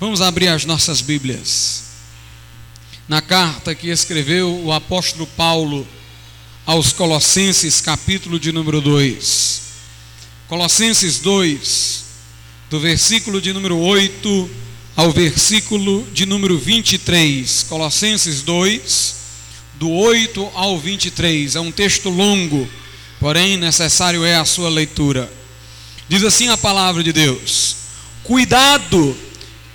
Vamos abrir as nossas Bíblias. Na carta que escreveu o apóstolo Paulo aos Colossenses, capítulo de número 2. Colossenses 2, do versículo de número 8 ao versículo de número 23. Colossenses 2, do 8 ao 23. É um texto longo, porém necessário é a sua leitura. Diz assim a palavra de Deus: Cuidado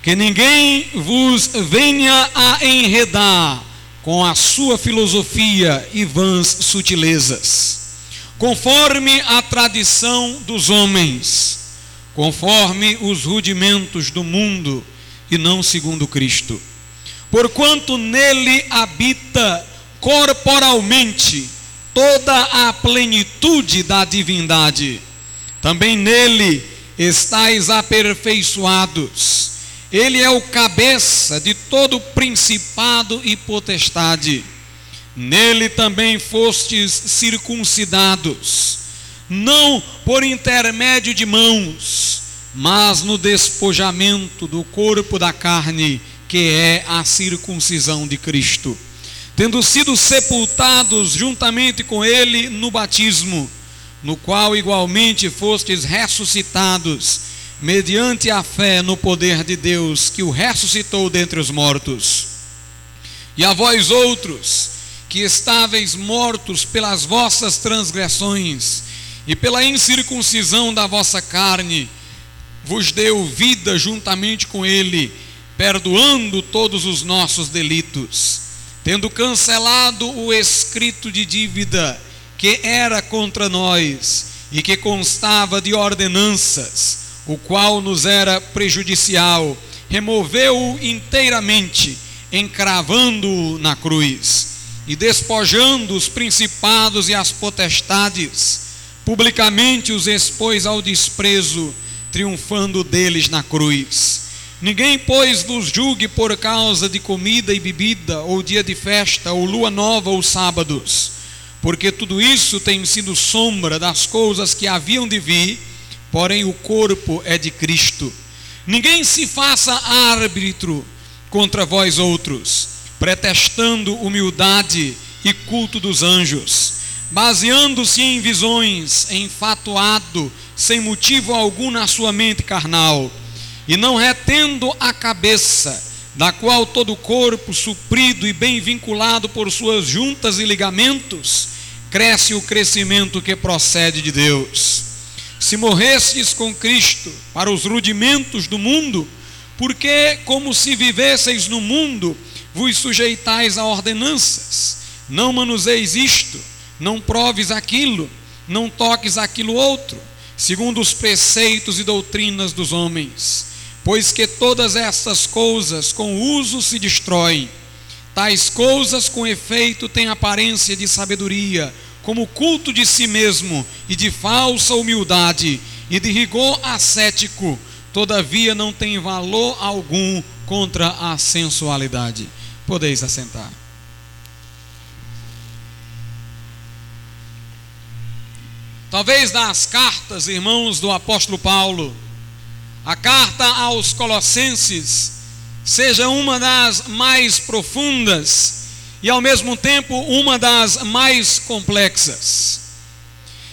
que ninguém vos venha a enredar com a sua filosofia e vãs sutilezas, conforme a tradição dos homens, conforme os rudimentos do mundo e não segundo Cristo. Porquanto nele habita corporalmente toda a plenitude da divindade, também nele estáis aperfeiçoados ele é o cabeça de todo principado e potestade. Nele também fostes circuncidados, não por intermédio de mãos, mas no despojamento do corpo da carne, que é a circuncisão de Cristo. Tendo sido sepultados juntamente com ele no batismo, no qual igualmente fostes ressuscitados mediante a fé no poder de Deus que o ressuscitou dentre os mortos. E a vós outros, que estáveis mortos pelas vossas transgressões e pela incircuncisão da vossa carne, vos deu vida juntamente com ele, perdoando todos os nossos delitos, tendo cancelado o escrito de dívida que era contra nós e que constava de ordenanças o qual nos era prejudicial, removeu-o inteiramente, encravando-o na cruz, e despojando os principados e as potestades, publicamente os expôs ao desprezo, triunfando deles na cruz. Ninguém, pois, vos julgue por causa de comida e bebida, ou dia de festa, ou lua nova, ou sábados, porque tudo isso tem sido sombra das coisas que haviam de vir porém o corpo é de Cristo. Ninguém se faça árbitro contra vós outros, pretextando humildade e culto dos anjos, baseando-se em visões, enfatuado, sem motivo algum na sua mente carnal, e não retendo a cabeça, da qual todo o corpo, suprido e bem vinculado por suas juntas e ligamentos, cresce o crescimento que procede de Deus se morrestes com Cristo para os rudimentos do mundo, porque, como se vivesseis no mundo, vos sujeitais a ordenanças, não manuseis isto, não proves aquilo, não toques aquilo outro, segundo os preceitos e doutrinas dos homens, pois que todas estas coisas com uso se destroem. Tais coisas com efeito têm aparência de sabedoria, como culto de si mesmo e de falsa humildade e de rigor ascético, todavia não tem valor algum contra a sensualidade. Podeis assentar. Talvez das cartas, irmãos, do apóstolo Paulo, a carta aos Colossenses seja uma das mais profundas e ao mesmo tempo uma das mais complexas.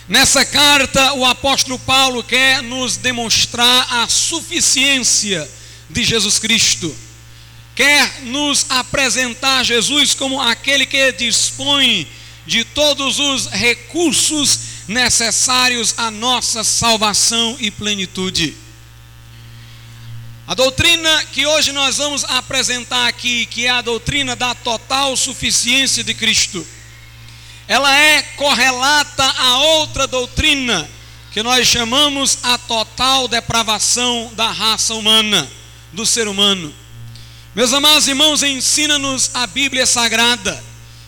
Nessa carta, o apóstolo Paulo quer nos demonstrar a suficiência de Jesus Cristo, quer nos apresentar Jesus como aquele que dispõe de todos os recursos necessários à nossa salvação e plenitude. A doutrina que hoje nós vamos apresentar aqui, que é a doutrina da total suficiência de Cristo, ela é correlata a outra doutrina que nós chamamos a total depravação da raça humana, do ser humano. Meus amados irmãos, ensina-nos a Bíblia Sagrada,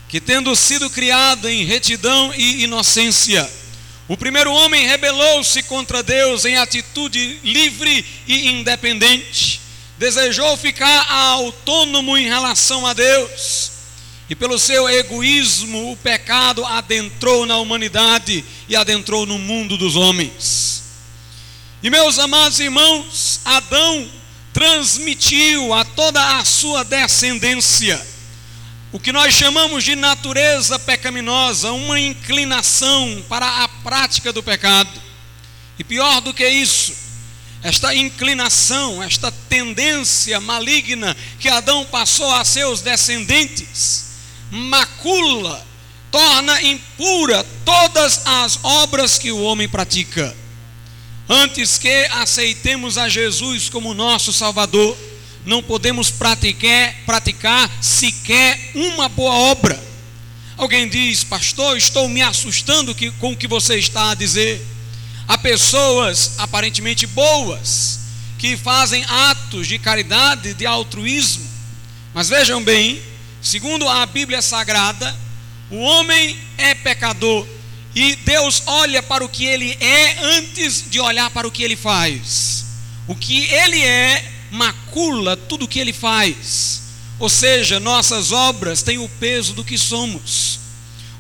que tendo sido criada em retidão e inocência, o primeiro homem rebelou-se contra Deus em atitude livre e independente. Desejou ficar autônomo em relação a Deus. E pelo seu egoísmo, o pecado adentrou na humanidade e adentrou no mundo dos homens. E meus amados irmãos, Adão transmitiu a toda a sua descendência o que nós chamamos de natureza pecaminosa, uma inclinação para a prática do pecado. E pior do que isso, esta inclinação, esta tendência maligna que Adão passou a seus descendentes, macula, torna impura todas as obras que o homem pratica. Antes que aceitemos a Jesus como nosso Salvador, não podemos praticar, praticar sequer uma boa obra. Alguém diz, pastor, estou me assustando com o que você está a dizer. Há pessoas aparentemente boas que fazem atos de caridade, de altruísmo. Mas vejam bem, segundo a Bíblia Sagrada, o homem é pecador e Deus olha para o que ele é antes de olhar para o que ele faz. O que ele é macula tudo o que ele faz. Ou seja, nossas obras têm o peso do que somos.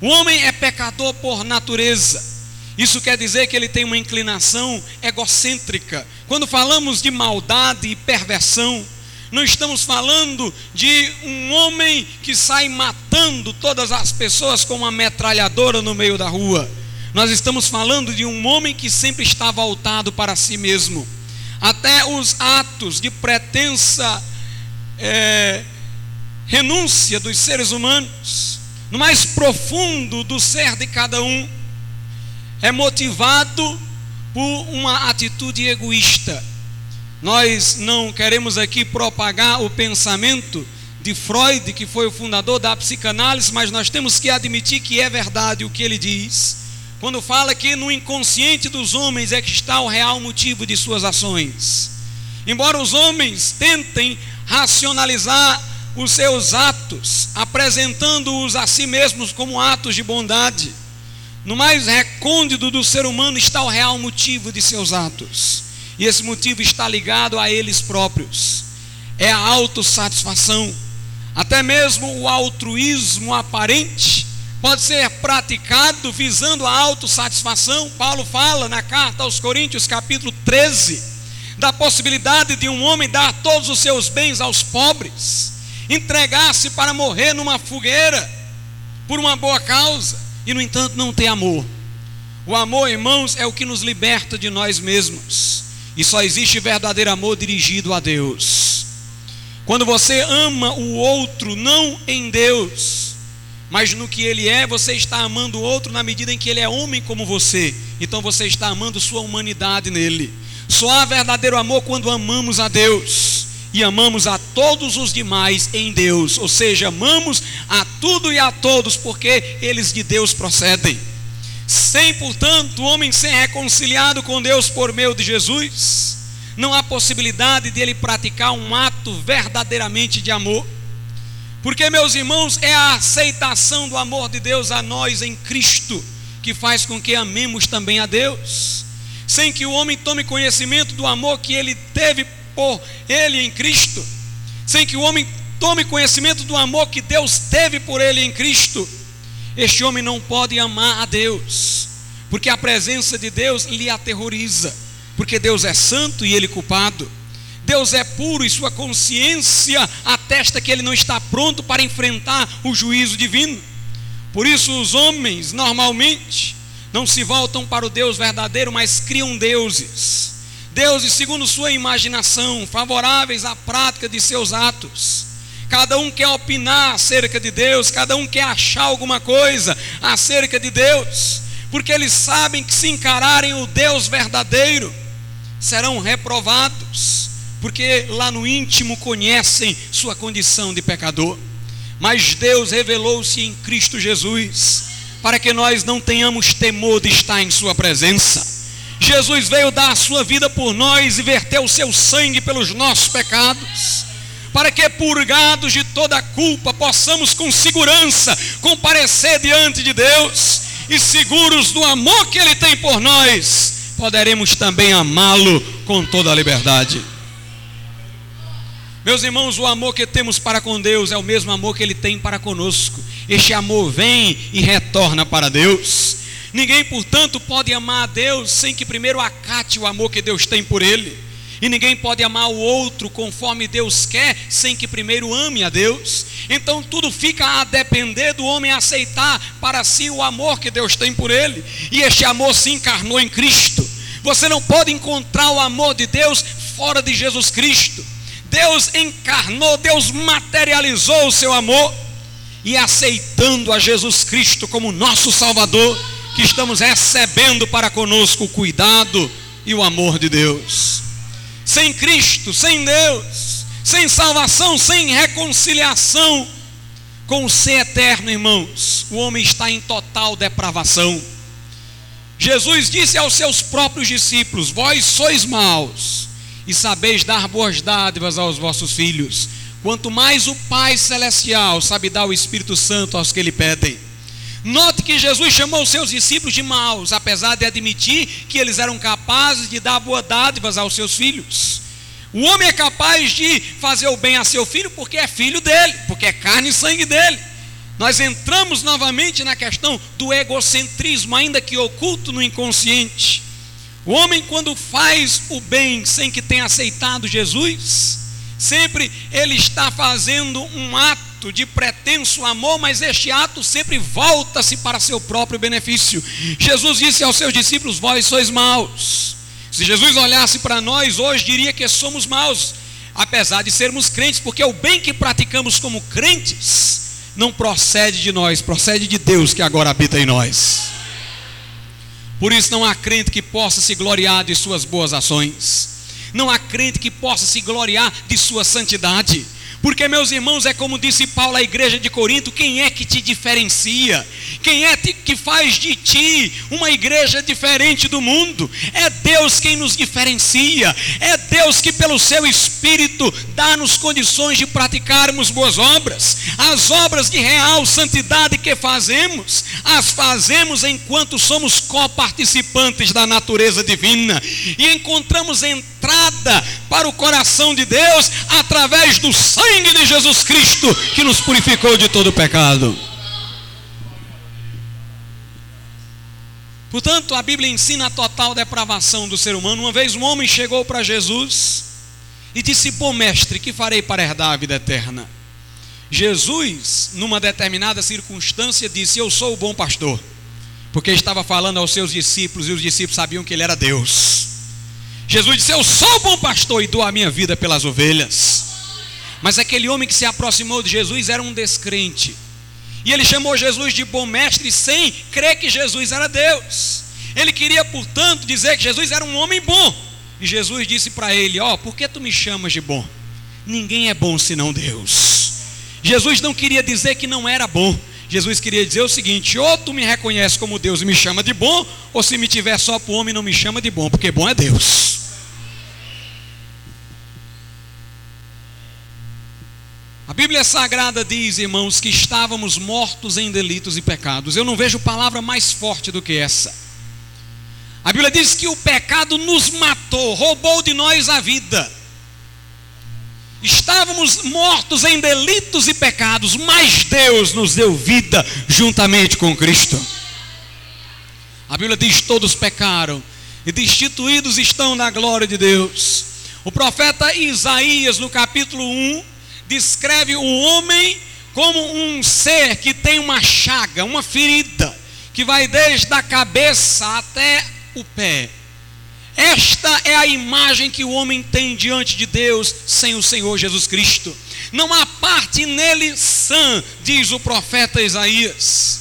O homem é pecador por natureza. Isso quer dizer que ele tem uma inclinação egocêntrica. Quando falamos de maldade e perversão, não estamos falando de um homem que sai matando todas as pessoas com uma metralhadora no meio da rua. Nós estamos falando de um homem que sempre está voltado para si mesmo até os atos de pretensa é, renúncia dos seres humanos, no mais profundo do ser de cada um, é motivado por uma atitude egoísta. Nós não queremos aqui propagar o pensamento de Freud, que foi o fundador da psicanálise, mas nós temos que admitir que é verdade o que ele diz quando fala que no inconsciente dos homens é que está o real motivo de suas ações. Embora os homens tentem racionalizar os seus atos, apresentando-os a si mesmos como atos de bondade, no mais recôndito do ser humano está o real motivo de seus atos. E esse motivo está ligado a eles próprios. É a autossatisfação, até mesmo o altruísmo aparente pode ser praticado visando a autossatisfação. Paulo fala na carta aos Coríntios, capítulo 13, da possibilidade de um homem dar todos os seus bens aos pobres, entregar-se para morrer numa fogueira por uma boa causa e, no entanto, não ter amor. O amor, irmãos, é o que nos liberta de nós mesmos. E só existe verdadeiro amor dirigido a Deus. Quando você ama o outro, não em Deus, mas no que ele é, você está amando o outro na medida em que ele é homem como você. Então você está amando sua humanidade nele. Só há verdadeiro amor quando amamos a Deus e amamos a todos os demais em Deus, ou seja, amamos a tudo e a todos porque eles de Deus procedem. Sem, portanto, o homem ser reconciliado com Deus por meio de Jesus, não há possibilidade de ele praticar um ato verdadeiramente de amor. Porque, meus irmãos, é a aceitação do amor de Deus a nós em Cristo que faz com que amemos também a Deus. Sem que o homem tome conhecimento do amor que ele teve por ele em Cristo, sem que o homem tome conhecimento do amor que Deus teve por ele em Cristo, este homem não pode amar a Deus, porque a presença de Deus lhe aterroriza, porque Deus é santo e ele culpado. Deus é puro e sua consciência atesta que ele não está pronto para enfrentar o juízo divino. Por isso, os homens normalmente não se voltam para o Deus verdadeiro, mas criam deuses. Deuses segundo sua imaginação, favoráveis à prática de seus atos. Cada um quer opinar acerca de Deus, cada um quer achar alguma coisa acerca de Deus, porque eles sabem que se encararem o Deus verdadeiro, serão reprovados porque lá no íntimo conhecem sua condição de pecador. Mas Deus revelou-se em Cristo Jesus, para que nós não tenhamos temor de estar em Sua presença. Jesus veio dar a sua vida por nós e verteu o seu sangue pelos nossos pecados, para que, purgados de toda culpa, possamos com segurança comparecer diante de Deus e seguros do amor que Ele tem por nós, poderemos também amá-lo com toda a liberdade. Meus irmãos, o amor que temos para com Deus é o mesmo amor que Ele tem para conosco. Este amor vem e retorna para Deus. Ninguém, portanto, pode amar a Deus sem que primeiro acate o amor que Deus tem por Ele. E ninguém pode amar o outro conforme Deus quer, sem que primeiro ame a Deus. Então tudo fica a depender do homem aceitar para si o amor que Deus tem por ele. E este amor se encarnou em Cristo. Você não pode encontrar o amor de Deus fora de Jesus Cristo. Deus encarnou, Deus materializou o seu amor. E aceitando a Jesus Cristo como nosso Salvador, que estamos recebendo para conosco o cuidado e o amor de Deus. Sem Cristo, sem Deus, sem salvação, sem reconciliação com o ser eterno, irmãos, o homem está em total depravação. Jesus disse aos seus próprios discípulos: Vós sois maus e sabeis dar boas dádivas aos vossos filhos, quanto mais o Pai Celestial sabe dar o Espírito Santo aos que lhe pedem. Note que Jesus chamou os seus discípulos de maus, apesar de admitir que eles eram capazes de dar boas dádivas aos seus filhos. O homem é capaz de fazer o bem a seu filho porque é filho dele, porque é carne e sangue dele. Nós entramos novamente na questão do egocentrismo, ainda que oculto no inconsciente. O homem, quando faz o bem sem que tenha aceitado Jesus, sempre ele está fazendo um ato de pretenso amor, mas este ato sempre volta-se para seu próprio benefício. Jesus disse aos seus discípulos: Vós sois maus. Se Jesus olhasse para nós hoje, diria que somos maus, apesar de sermos crentes, porque o bem que praticamos como crentes não procede de nós, procede de Deus que agora habita em nós. Por isso não há crente que possa se gloriar de suas boas ações. Não há crente que possa se gloriar de sua santidade. Porque, meus irmãos, é como disse Paulo à igreja de Corinto: quem é que te diferencia? Quem é que faz de ti uma igreja diferente do mundo? É Deus quem nos diferencia, é Deus que, pelo seu Espírito, dá-nos condições de praticarmos boas obras. As obras de real santidade que fazemos, as fazemos enquanto somos coparticipantes da natureza divina e encontramos entrada para o coração de Deus através do sangue de Jesus Cristo que nos purificou de todo pecado. Portanto, a Bíblia ensina a total depravação do ser humano. Uma vez um homem chegou para Jesus e disse: Bom mestre, que farei para herdar a vida eterna? Jesus, numa determinada circunstância, disse: Eu sou o bom pastor, porque estava falando aos seus discípulos e os discípulos sabiam que ele era Deus. Jesus disse: Eu sou o bom pastor e dou a minha vida pelas ovelhas. Mas aquele homem que se aproximou de Jesus era um descrente. E ele chamou Jesus de bom mestre sem crer que Jesus era Deus. Ele queria, portanto, dizer que Jesus era um homem bom. E Jesus disse para ele: Ó, oh, por que tu me chamas de bom? Ninguém é bom senão Deus. Jesus não queria dizer que não era bom. Jesus queria dizer o seguinte: ou tu me reconhece como Deus e me chama de bom, ou se me tiver só para o homem, não me chama de bom, porque bom é Deus. A Bíblia Sagrada diz, irmãos, que estávamos mortos em delitos e pecados. Eu não vejo palavra mais forte do que essa. A Bíblia diz que o pecado nos matou, roubou de nós a vida. Estávamos mortos em delitos e pecados, mas Deus nos deu vida juntamente com Cristo. A Bíblia diz: todos pecaram e destituídos estão da glória de Deus. O profeta Isaías, no capítulo 1, descreve o homem como um ser que tem uma chaga, uma ferida, que vai desde a cabeça até o pé. Esta é a imagem que o homem tem diante de Deus sem o Senhor Jesus Cristo. Não há parte nele sã, diz o profeta Isaías.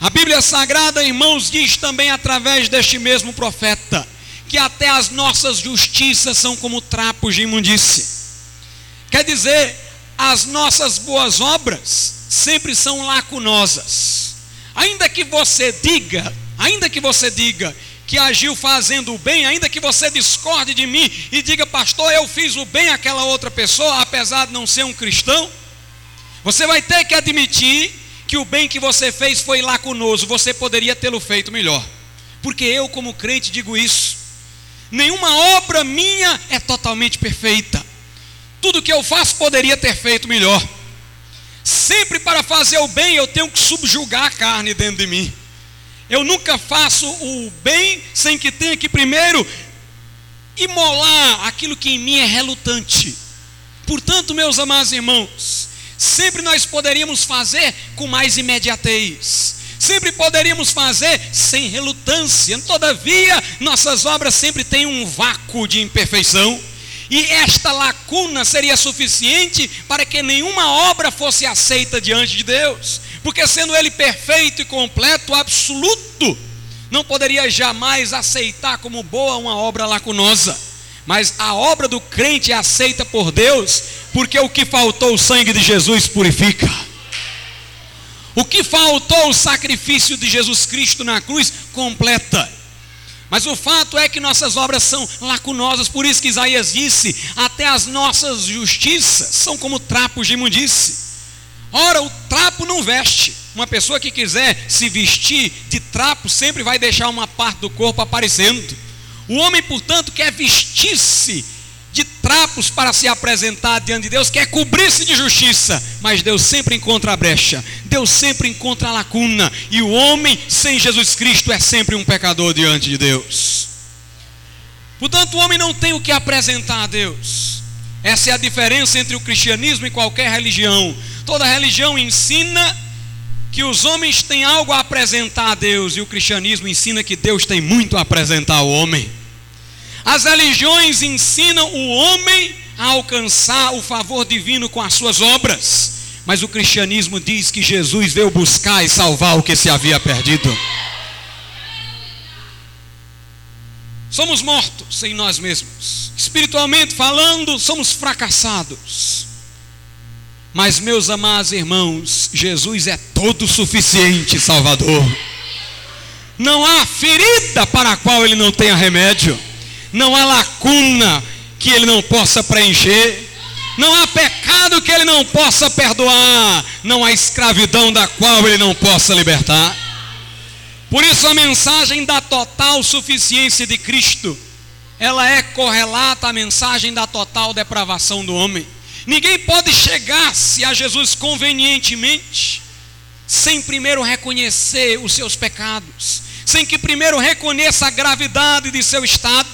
A Bíblia Sagrada, irmãos, diz também através deste mesmo profeta que até as nossas justiças são como trapos de imundície. Quer dizer, as nossas boas obras sempre são lacunosas. Ainda que você diga, ainda que você diga que agiu fazendo o bem, ainda que você discorde de mim e diga, pastor, eu fiz o bem àquela outra pessoa, apesar de não ser um cristão, você vai ter que admitir que o bem que você fez foi lacunoso, você poderia tê-lo feito melhor. Porque eu, como crente, digo isso. Nenhuma obra minha é totalmente perfeita. Tudo que eu faço poderia ter feito melhor. Sempre para fazer o bem eu tenho que subjugar a carne dentro de mim. Eu nunca faço o bem sem que tenha que primeiro imolar aquilo que em mim é relutante. Portanto, meus amados irmãos, sempre nós poderíamos fazer com mais imediatez, sempre poderíamos fazer sem relutância, todavia, nossas obras sempre têm um vácuo de imperfeição. E esta lacuna seria suficiente para que nenhuma obra fosse aceita diante de Deus, porque sendo Ele perfeito e completo, absoluto, não poderia jamais aceitar como boa uma obra lacunosa. Mas a obra do crente é aceita por Deus, porque o que faltou o sangue de Jesus purifica. O que faltou o sacrifício de Jesus Cristo na cruz completa. Mas o fato é que nossas obras são lacunosas, por isso que Isaías disse: até as nossas justiças são como trapos de imundície. Ora, o trapo não veste, uma pessoa que quiser se vestir de trapo sempre vai deixar uma parte do corpo aparecendo. O homem, portanto, quer vestir-se trapos para se apresentar diante de Deus, quer cobrir-se de justiça, mas Deus sempre encontra a brecha, Deus sempre encontra a lacuna, e o homem sem Jesus Cristo é sempre um pecador diante de Deus. Portanto, o homem não tem o que apresentar a Deus. Essa é a diferença entre o cristianismo e qualquer religião. Toda religião ensina que os homens têm algo a apresentar a Deus e o cristianismo ensina que Deus tem muito a apresentar ao homem. As religiões ensinam o homem a alcançar o favor divino com as suas obras, mas o cristianismo diz que Jesus veio buscar e salvar o que se havia perdido. Somos mortos em nós mesmos, espiritualmente falando, somos fracassados. Mas, meus amados irmãos, Jesus é todo suficiente Salvador. Não há ferida para a qual ele não tenha remédio, não há lacuna que ele não possa preencher, não há pecado que ele não possa perdoar, não há escravidão da qual ele não possa libertar. Por isso, a mensagem da total suficiência de Cristo, ela é correlata à mensagem da total depravação do homem. Ninguém pode chegar-se a Jesus convenientemente sem primeiro reconhecer os seus pecados, sem que primeiro reconheça a gravidade de seu estado.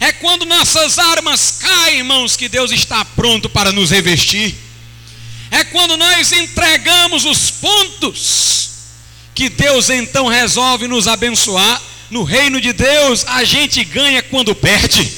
É quando nossas armas caem, irmãos, que Deus está pronto para nos revestir. É quando nós entregamos os pontos que Deus então resolve nos abençoar. No reino de Deus, a gente ganha quando perde.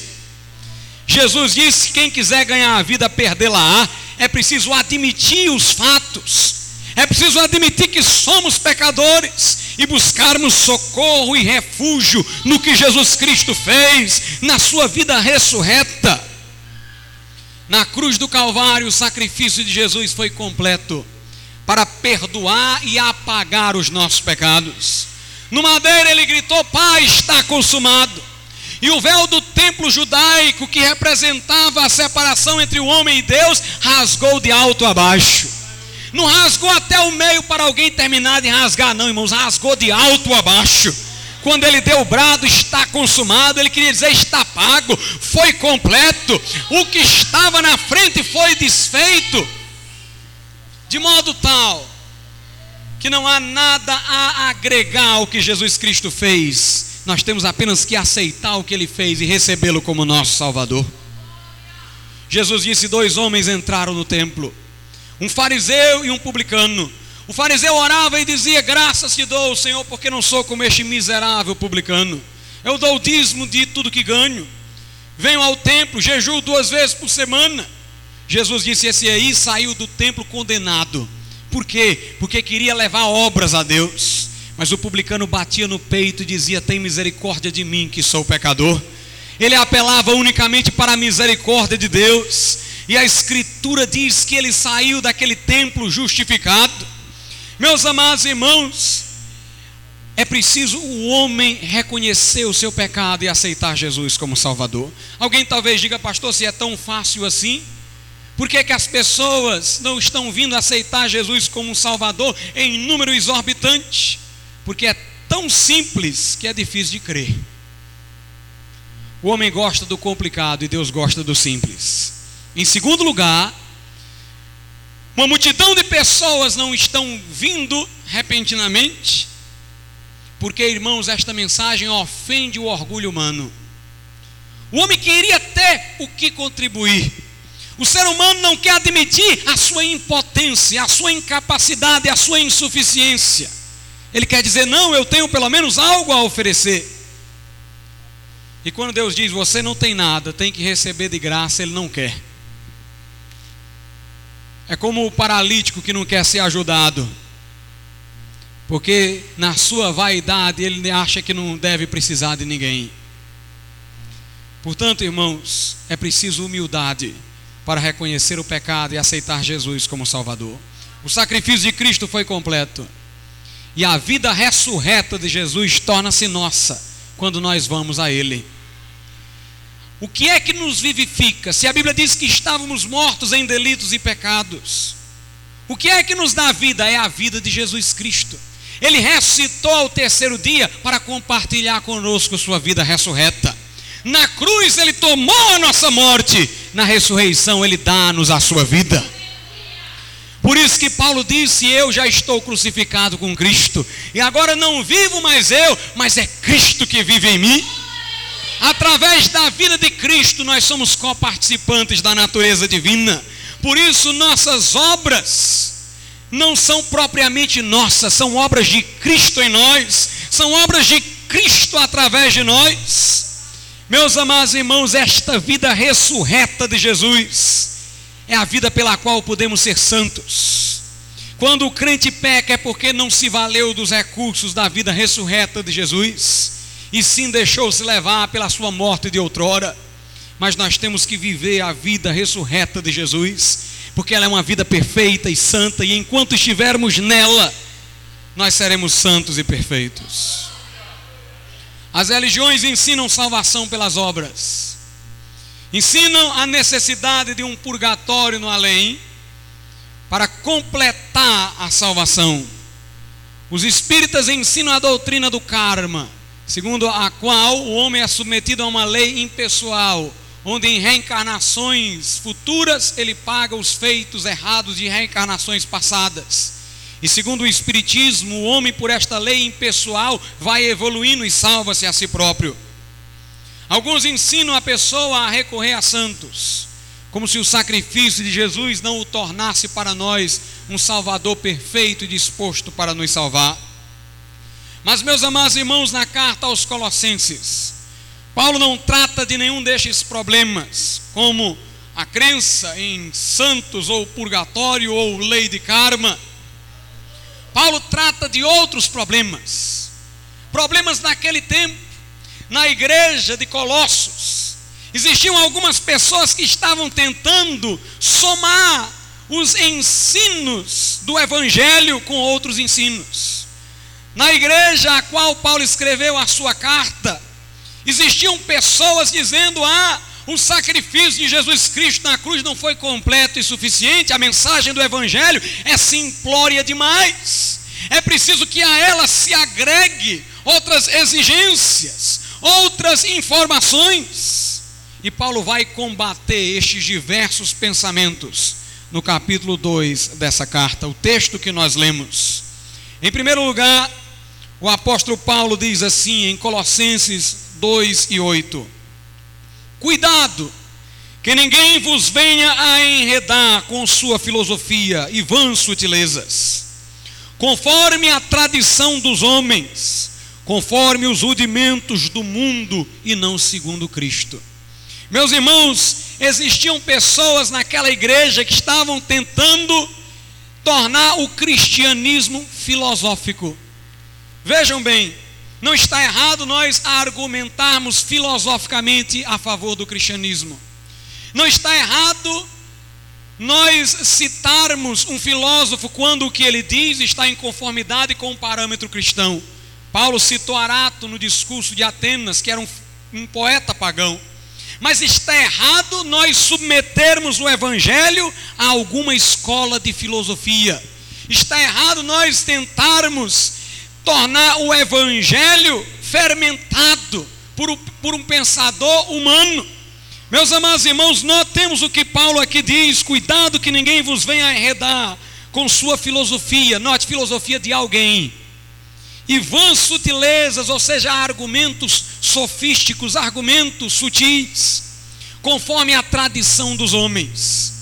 Jesus disse: quem quiser ganhar a vida, perdê-la-á. É preciso admitir os fatos. É preciso admitir que somos pecadores e buscarmos socorro e refúgio no que Jesus Cristo fez, na sua vida ressurreta. Na cruz do Calvário, o sacrifício de Jesus foi completo para perdoar e apagar os nossos pecados. No madeira ele gritou: Pai, está consumado. E o véu do templo judaico, que representava a separação entre o homem e Deus, rasgou de alto a baixo. Não rasgou até o meio para alguém terminar de rasgar, não, irmãos, rasgou de alto a baixo. Quando ele deu o brado, está consumado, ele queria dizer está pago, foi completo. O que estava na frente foi desfeito, de modo tal que não há nada a agregar ao que Jesus Cristo fez nós temos apenas que aceitar o que ele fez e recebê-lo como nosso Salvador. Jesus disse: dois homens entraram no templo, um fariseu e um publicano. O fariseu orava e dizia: Graças te dou, Senhor, porque não sou como este miserável publicano. Eu dou o dízimo de tudo que ganho. Venho ao templo, jejuo duas vezes por semana. Jesus disse: Esse aí saiu do templo condenado. Por quê? Porque queria levar obras a Deus. Mas o publicano batia no peito e dizia: Tem misericórdia de mim, que sou pecador. Ele apelava unicamente para a misericórdia de Deus. E a Escritura diz que ele saiu daquele templo justificado. Meus amados irmãos, é preciso o homem reconhecer o seu pecado e aceitar Jesus como Salvador. Alguém talvez diga, pastor, se é tão fácil assim, por que, que as pessoas não estão vindo aceitar Jesus como Salvador em número exorbitante? porque é tão simples que é difícil de crer. O homem gosta do complicado e Deus gosta do simples. Em segundo lugar, uma multidão de pessoas não estão vindo repentinamente, porque, irmãos, esta mensagem ofende o orgulho humano. O homem queria ter o que contribuir. O ser humano não quer admitir a sua impotência, a sua incapacidade, a sua insuficiência. Ele quer dizer: não, eu tenho pelo menos algo a oferecer. E quando Deus diz: você não tem nada, tem que receber de graça, ele não quer. É como o paralítico que não quer ser ajudado, porque na sua vaidade ele acha que não deve precisar de ninguém. Portanto, irmãos, é preciso humildade para reconhecer o pecado e aceitar Jesus como Salvador. O sacrifício de Cristo foi completo. E a vida ressurreta de Jesus torna-se nossa quando nós vamos a Ele. O que é que nos vivifica? Se a Bíblia diz que estávamos mortos em delitos e pecados, o que é que nos dá vida? É a vida de Jesus Cristo. Ele ressuscitou ao terceiro dia para compartilhar conosco sua vida ressurreta. Na cruz ele tomou a nossa morte, na ressurreição ele dá-nos a sua vida. Por isso que Paulo disse: Eu já estou crucificado com Cristo, e agora não vivo mais eu, mas é Cristo que vive em mim. Através da vida de Cristo, nós somos coparticipantes da natureza divina. Por isso, nossas obras não são propriamente nossas, são obras de Cristo em nós, são obras de Cristo através de nós. Meus amados irmãos, esta vida ressurreta de Jesus é a vida pela qual podemos ser santos. Quando o crente peca é porque não se valeu dos recursos da vida ressurreta de Jesus, e sim deixou-se levar pela sua morte de outrora. Mas nós temos que viver a vida ressurreta de Jesus, porque ela é uma vida perfeita e santa, e enquanto estivermos nela, nós seremos santos e perfeitos. As religiões ensinam salvação pelas obras, ensinam a necessidade de um purgatório no além para completar a salvação. Os espíritas ensinam a doutrina do karma, segundo a qual o homem é submetido a uma lei impessoal, onde em reencarnações futuras ele paga os feitos errados de reencarnações passadas. E segundo o Espiritismo, o homem, por esta lei impessoal, vai evoluindo e salva-se a si próprio. Alguns ensinam a pessoa a recorrer a santos, como se o sacrifício de Jesus não o tornasse para nós um Salvador perfeito e disposto para nos salvar. Mas, meus amados irmãos, na carta aos Colossenses, Paulo não trata de nenhum destes problemas, como a crença em santos ou purgatório ou lei de karma Paulo trata de outros problemas. Problemas naquele tempo, na igreja de Colossos. Existiam algumas pessoas que estavam tentando somar os ensinos do evangelho com outros ensinos. Na igreja a qual Paulo escreveu a sua carta, existiam pessoas dizendo: "Ah, o sacrifício de Jesus Cristo na cruz não foi completo e suficiente, a mensagem do Evangelho é simplória demais. É preciso que a ela se agregue outras exigências, outras informações. E Paulo vai combater estes diversos pensamentos no capítulo 2 dessa carta, o texto que nós lemos. Em primeiro lugar, o apóstolo Paulo diz assim em Colossenses 2 e 8: Cuidado, que ninguém vos venha a enredar com sua filosofia e vãs sutilezas, conforme a tradição dos homens, conforme os rudimentos do mundo e não segundo Cristo. Meus irmãos, existiam pessoas naquela igreja que estavam tentando tornar o cristianismo filosófico. Vejam bem, não está errado nós argumentarmos filosoficamente a favor do cristianismo. Não está errado nós citarmos um filósofo quando o que ele diz está em conformidade com o parâmetro cristão. Paulo citou Arato no discurso de Atenas, que era um, um poeta pagão. Mas está errado nós submetermos o evangelho a alguma escola de filosofia. Está errado nós tentarmos tornar o evangelho fermentado por, por um pensador humano. Meus amados irmãos, notemos o que Paulo aqui diz: cuidado que ninguém vos venha arredar com sua filosofia, note filosofia de alguém. e vãs sutilezas, ou seja, argumentos sofísticos, argumentos sutis, conforme a tradição dos homens.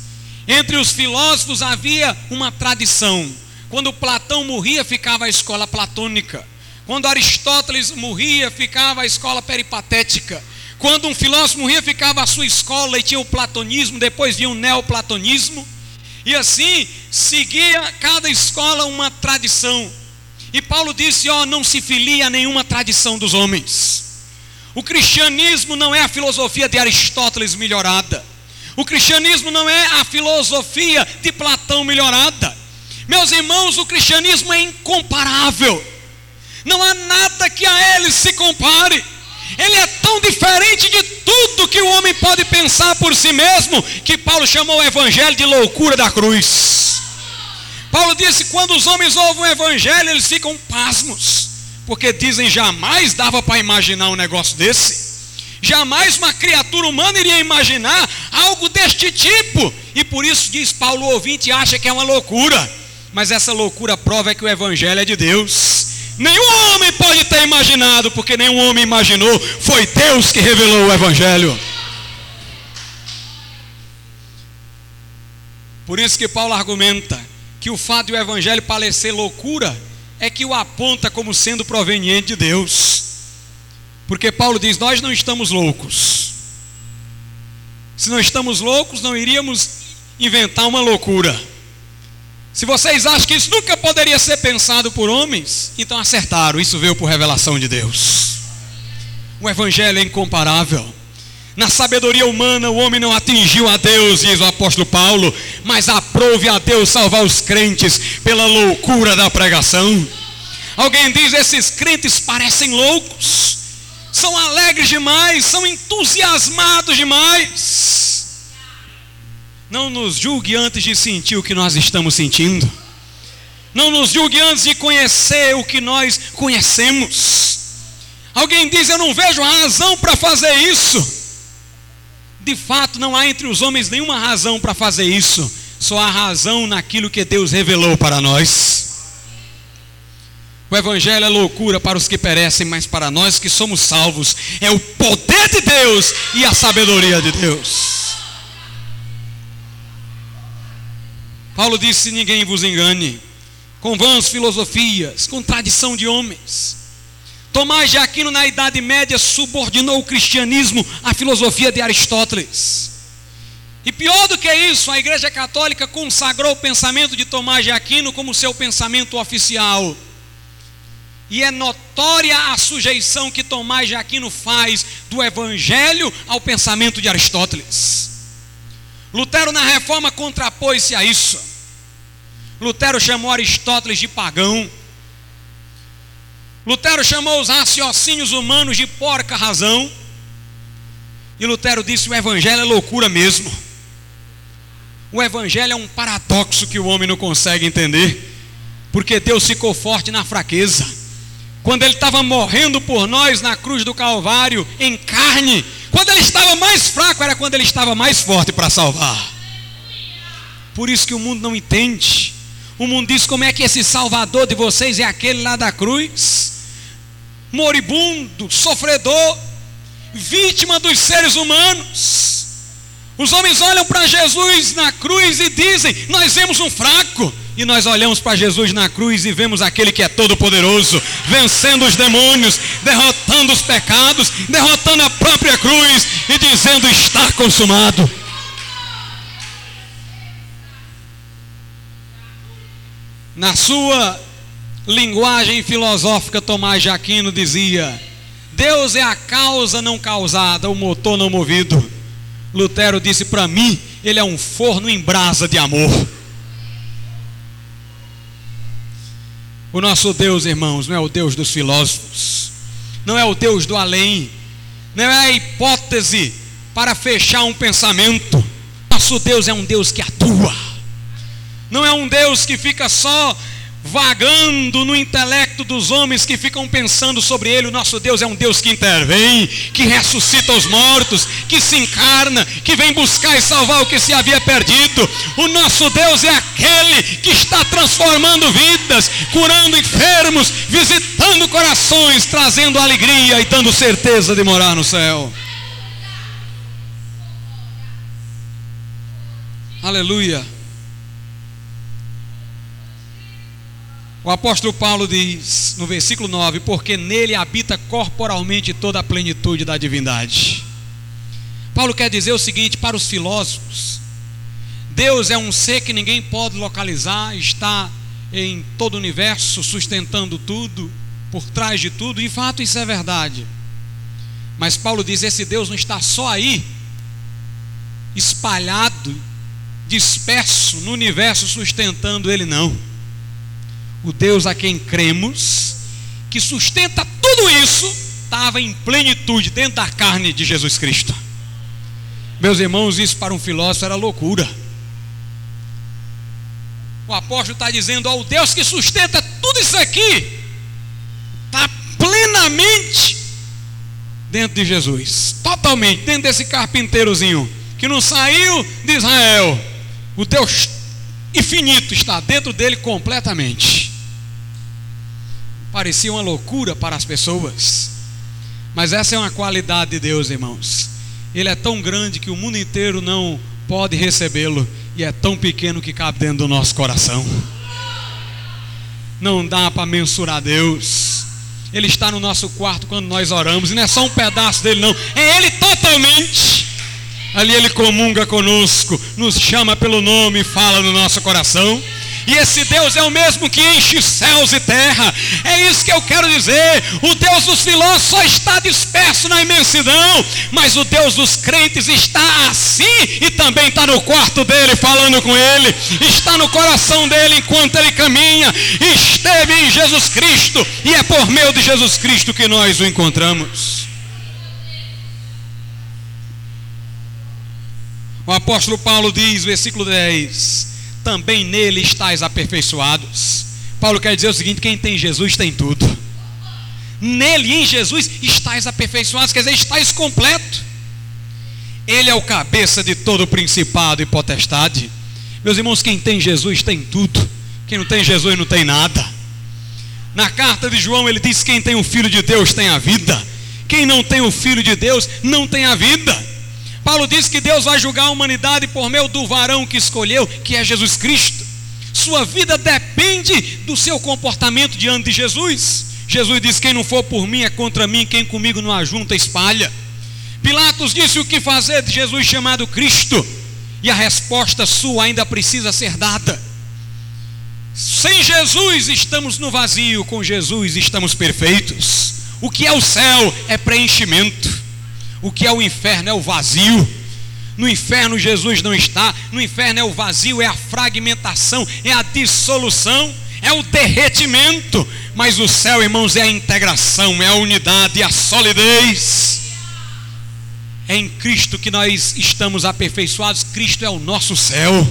Entre os filósofos havia uma tradição. Quando Platão morria, ficava a escola platônica. Quando Aristóteles morria, ficava a escola peripatética. Quando um filósofo morria, ficava a sua escola e tinha o platonismo, depois vinha o neoplatonismo. E assim seguia cada escola uma tradição. E Paulo disse: Ó, oh, não se filia a nenhuma tradição dos homens. O cristianismo não é a filosofia de Aristóteles melhorada. O cristianismo não é a filosofia de Platão melhorada. Meus irmãos, o cristianismo é incomparável. Não há nada que a ele se compare. Ele é tão diferente de tudo que o homem pode pensar por si mesmo, que Paulo chamou o evangelho de loucura da cruz. Paulo disse: quando os homens ouvem o evangelho, eles ficam pasmos, porque dizem jamais dava para imaginar um negócio desse. Jamais uma criatura humana iria imaginar algo deste tipo. E por isso diz Paulo, o ouvinte acha que é uma loucura. Mas essa loucura prova é que o evangelho é de Deus. Nenhum homem pode ter imaginado, porque nenhum homem imaginou, foi Deus que revelou o Evangelho. Por isso que Paulo argumenta que o fato de o Evangelho parecer loucura é que o aponta como sendo proveniente de Deus. Porque Paulo diz: Nós não estamos loucos. Se não estamos loucos, não iríamos inventar uma loucura. Se vocês acham que isso nunca poderia ser pensado por homens, então acertaram, isso veio por revelação de Deus. O Evangelho é incomparável. Na sabedoria humana, o homem não atingiu a Deus, diz o apóstolo Paulo, mas aprove a Deus salvar os crentes pela loucura da pregação. Alguém diz: esses crentes parecem loucos, são alegres demais, são entusiasmados demais. Não nos julgue antes de sentir o que nós estamos sentindo. Não nos julgue antes de conhecer o que nós conhecemos. Alguém diz: Eu não vejo razão para fazer isso. De fato, não há entre os homens nenhuma razão para fazer isso. Só há razão naquilo que Deus revelou para nós. O Evangelho é loucura para os que perecem, mas para nós que somos salvos, é o poder de Deus e a sabedoria de Deus. Paulo disse: ninguém vos engane, com vãs filosofias, com tradição de homens. Tomás de Aquino, na Idade Média, subordinou o cristianismo à filosofia de Aristóteles. E pior do que isso, a Igreja Católica consagrou o pensamento de Tomás de Aquino como seu pensamento oficial. E é notória a sujeição que Tomás de Aquino faz do Evangelho ao pensamento de Aristóteles. Lutero, na reforma, contrapôs-se a isso. Lutero chamou Aristóteles de pagão. Lutero chamou os raciocínios humanos de porca razão. E Lutero disse: o evangelho é loucura mesmo. O evangelho é um paradoxo que o homem não consegue entender, porque Deus ficou forte na fraqueza. Quando ele estava morrendo por nós na cruz do Calvário, em carne, quando ele estava mais fraco, era quando ele estava mais forte para salvar. Por isso que o mundo não entende. O mundo diz como é que esse salvador de vocês é aquele lá da cruz, moribundo, sofredor, vítima dos seres humanos. Os homens olham para Jesus na cruz e dizem: Nós vemos um fraco. E nós olhamos para Jesus na cruz e vemos aquele que é todo-poderoso, vencendo os demônios, derrotando os pecados, derrotando a própria cruz e dizendo: Está consumado. Na sua linguagem filosófica, Tomás de Aquino dizia: Deus é a causa não causada, o motor não movido. Lutero disse para mim: Ele é um forno em brasa de amor. O nosso Deus, irmãos, não é o Deus dos filósofos, não é o Deus do além, não é a hipótese para fechar um pensamento. Nosso Deus é um Deus que atua não é um Deus que fica só vagando no intelecto dos homens que ficam pensando sobre ele. O nosso Deus é um Deus que intervém, que ressuscita os mortos, que se encarna, que vem buscar e salvar o que se havia perdido. O nosso Deus é aquele que está transformando vidas, curando enfermos, visitando corações, trazendo alegria e dando certeza de morar no céu. Aleluia. O apóstolo Paulo diz no versículo 9: Porque nele habita corporalmente toda a plenitude da divindade. Paulo quer dizer o seguinte para os filósofos: Deus é um ser que ninguém pode localizar, está em todo o universo, sustentando tudo, por trás de tudo, e fato isso é verdade. Mas Paulo diz: esse Deus não está só aí, espalhado, disperso no universo, sustentando ele, não o Deus a quem cremos, que sustenta tudo isso, estava em plenitude dentro da carne de Jesus Cristo. Meus irmãos, isso para um filósofo era loucura. O apóstolo está dizendo: ao Deus que sustenta tudo isso aqui, está plenamente dentro de Jesus, totalmente dentro desse carpinteirozinho que não saiu de Israel. O Deus infinito está dentro dele completamente. Parecia uma loucura para as pessoas, mas essa é uma qualidade de Deus, irmãos. Ele é tão grande que o mundo inteiro não pode recebê-lo, e é tão pequeno que cabe dentro do nosso coração. Não dá para mensurar Deus. Ele está no nosso quarto quando nós oramos, e não é só um pedaço dele, não, é Ele totalmente. Ali Ele comunga conosco, nos chama pelo nome e fala no nosso coração. E esse Deus é o mesmo que enche céus e terra. É isso que eu quero dizer. O Deus dos filósofos só está disperso na imensidão, mas o Deus dos crentes está assim e também está no quarto dele falando com ele, está no coração dele enquanto ele caminha. Esteve em Jesus Cristo e é por meio de Jesus Cristo que nós o encontramos. O apóstolo Paulo diz, versículo 10: também nele estáis aperfeiçoados. Paulo quer dizer o seguinte: quem tem Jesus tem tudo. Nele, em Jesus, estáis aperfeiçoados, quer dizer, estáis completo. Ele é o cabeça de todo principado e potestade. Meus irmãos, quem tem Jesus tem tudo. Quem não tem Jesus não tem nada. Na carta de João ele diz: quem tem o Filho de Deus tem a vida. Quem não tem o Filho de Deus não tem a vida. Paulo diz que Deus vai julgar a humanidade por meio do varão que escolheu, que é Jesus Cristo. Sua vida depende do seu comportamento diante de Jesus. Jesus diz: Quem não for por mim é contra mim, quem comigo não ajunta, espalha. Pilatos disse o que fazer de Jesus chamado Cristo, e a resposta sua ainda precisa ser dada. Sem Jesus estamos no vazio, com Jesus estamos perfeitos. O que é o céu é preenchimento. O que é o inferno? É o vazio. No inferno Jesus não está. No inferno é o vazio, é a fragmentação, é a dissolução, é o derretimento. Mas o céu, irmãos, é a integração, é a unidade, é a solidez. É em Cristo que nós estamos aperfeiçoados. Cristo é o nosso céu.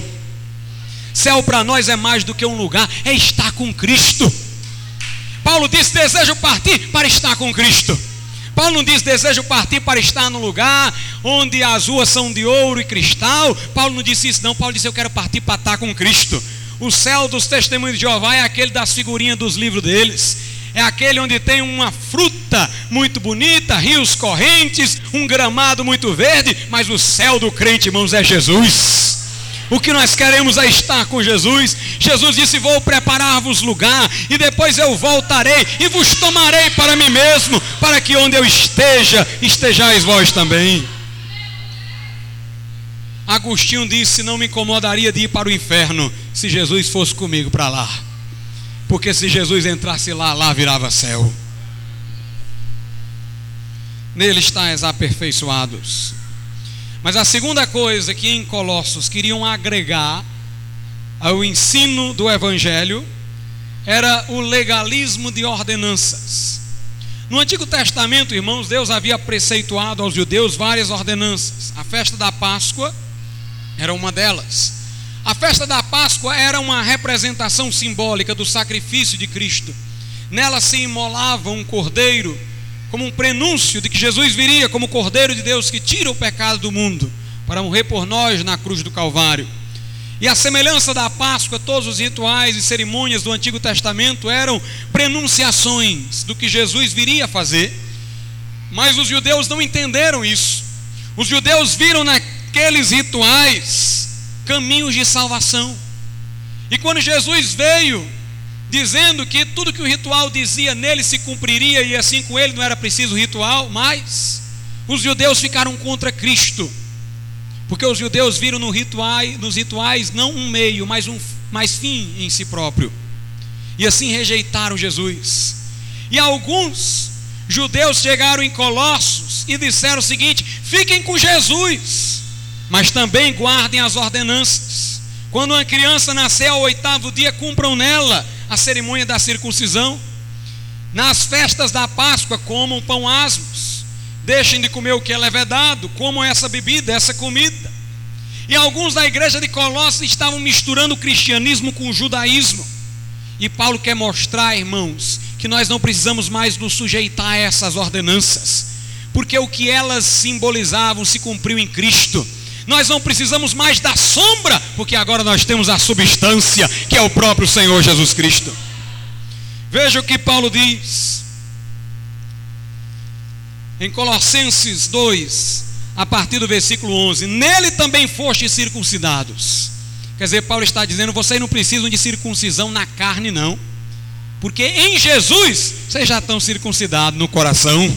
Céu para nós é mais do que um lugar, é estar com Cristo. Paulo disse: desejo partir para estar com Cristo. Paulo não diz desejo partir para estar no lugar onde as ruas são de ouro e cristal. Paulo não disse isso, não. Paulo disse eu quero partir para estar com Cristo. O céu dos testemunhos de Jeová é aquele das figurinhas dos livros deles. É aquele onde tem uma fruta muito bonita, rios correntes, um gramado muito verde, mas o céu do crente, irmãos, é Jesus. O que nós queremos é estar com Jesus. Jesus disse: Vou preparar-vos lugar, e depois eu voltarei e vos tomarei para mim mesmo, para que onde eu esteja, estejais vós também. Agostinho disse: Não me incomodaria de ir para o inferno se Jesus fosse comigo para lá. Porque se Jesus entrasse lá, lá virava céu. Nele estáis aperfeiçoados. Mas a segunda coisa que em Colossos queriam agregar ao ensino do Evangelho era o legalismo de ordenanças. No Antigo Testamento, irmãos, Deus havia preceituado aos judeus várias ordenanças. A festa da Páscoa era uma delas. A festa da Páscoa era uma representação simbólica do sacrifício de Cristo. Nela se imolava um cordeiro, como um prenúncio de que Jesus viria como cordeiro de Deus que tira o pecado do mundo, para morrer por nós na cruz do Calvário. E a semelhança da Páscoa, todos os rituais e cerimônias do Antigo Testamento eram prenunciações do que Jesus viria fazer, mas os judeus não entenderam isso. Os judeus viram naqueles rituais caminhos de salvação. E quando Jesus veio, dizendo que tudo que o ritual dizia nele se cumpriria e assim com ele não era preciso ritual, mas os judeus ficaram contra Cristo. Porque os judeus viram no rituais, nos rituais não um meio, mas um mais fim em si próprio. E assim rejeitaram Jesus. E alguns judeus chegaram em Colossos e disseram o seguinte: fiquem com Jesus, mas também guardem as ordenanças. Quando uma criança nascer ao oitavo dia, cumpram nela a cerimônia da circuncisão. Nas festas da Páscoa, comam pão asmos deixem de comer o que é levedado, comam essa bebida, essa comida. E alguns da igreja de Colossos estavam misturando o cristianismo com o judaísmo. E Paulo quer mostrar, irmãos, que nós não precisamos mais nos sujeitar a essas ordenanças, porque o que elas simbolizavam se cumpriu em Cristo. Nós não precisamos mais da sombra, porque agora nós temos a substância, que é o próprio Senhor Jesus Cristo. Veja o que Paulo diz em Colossenses 2, a partir do versículo 11: Nele também fostes circuncidados. Quer dizer, Paulo está dizendo: vocês não precisam de circuncisão na carne, não, porque em Jesus vocês já estão circuncidados no coração,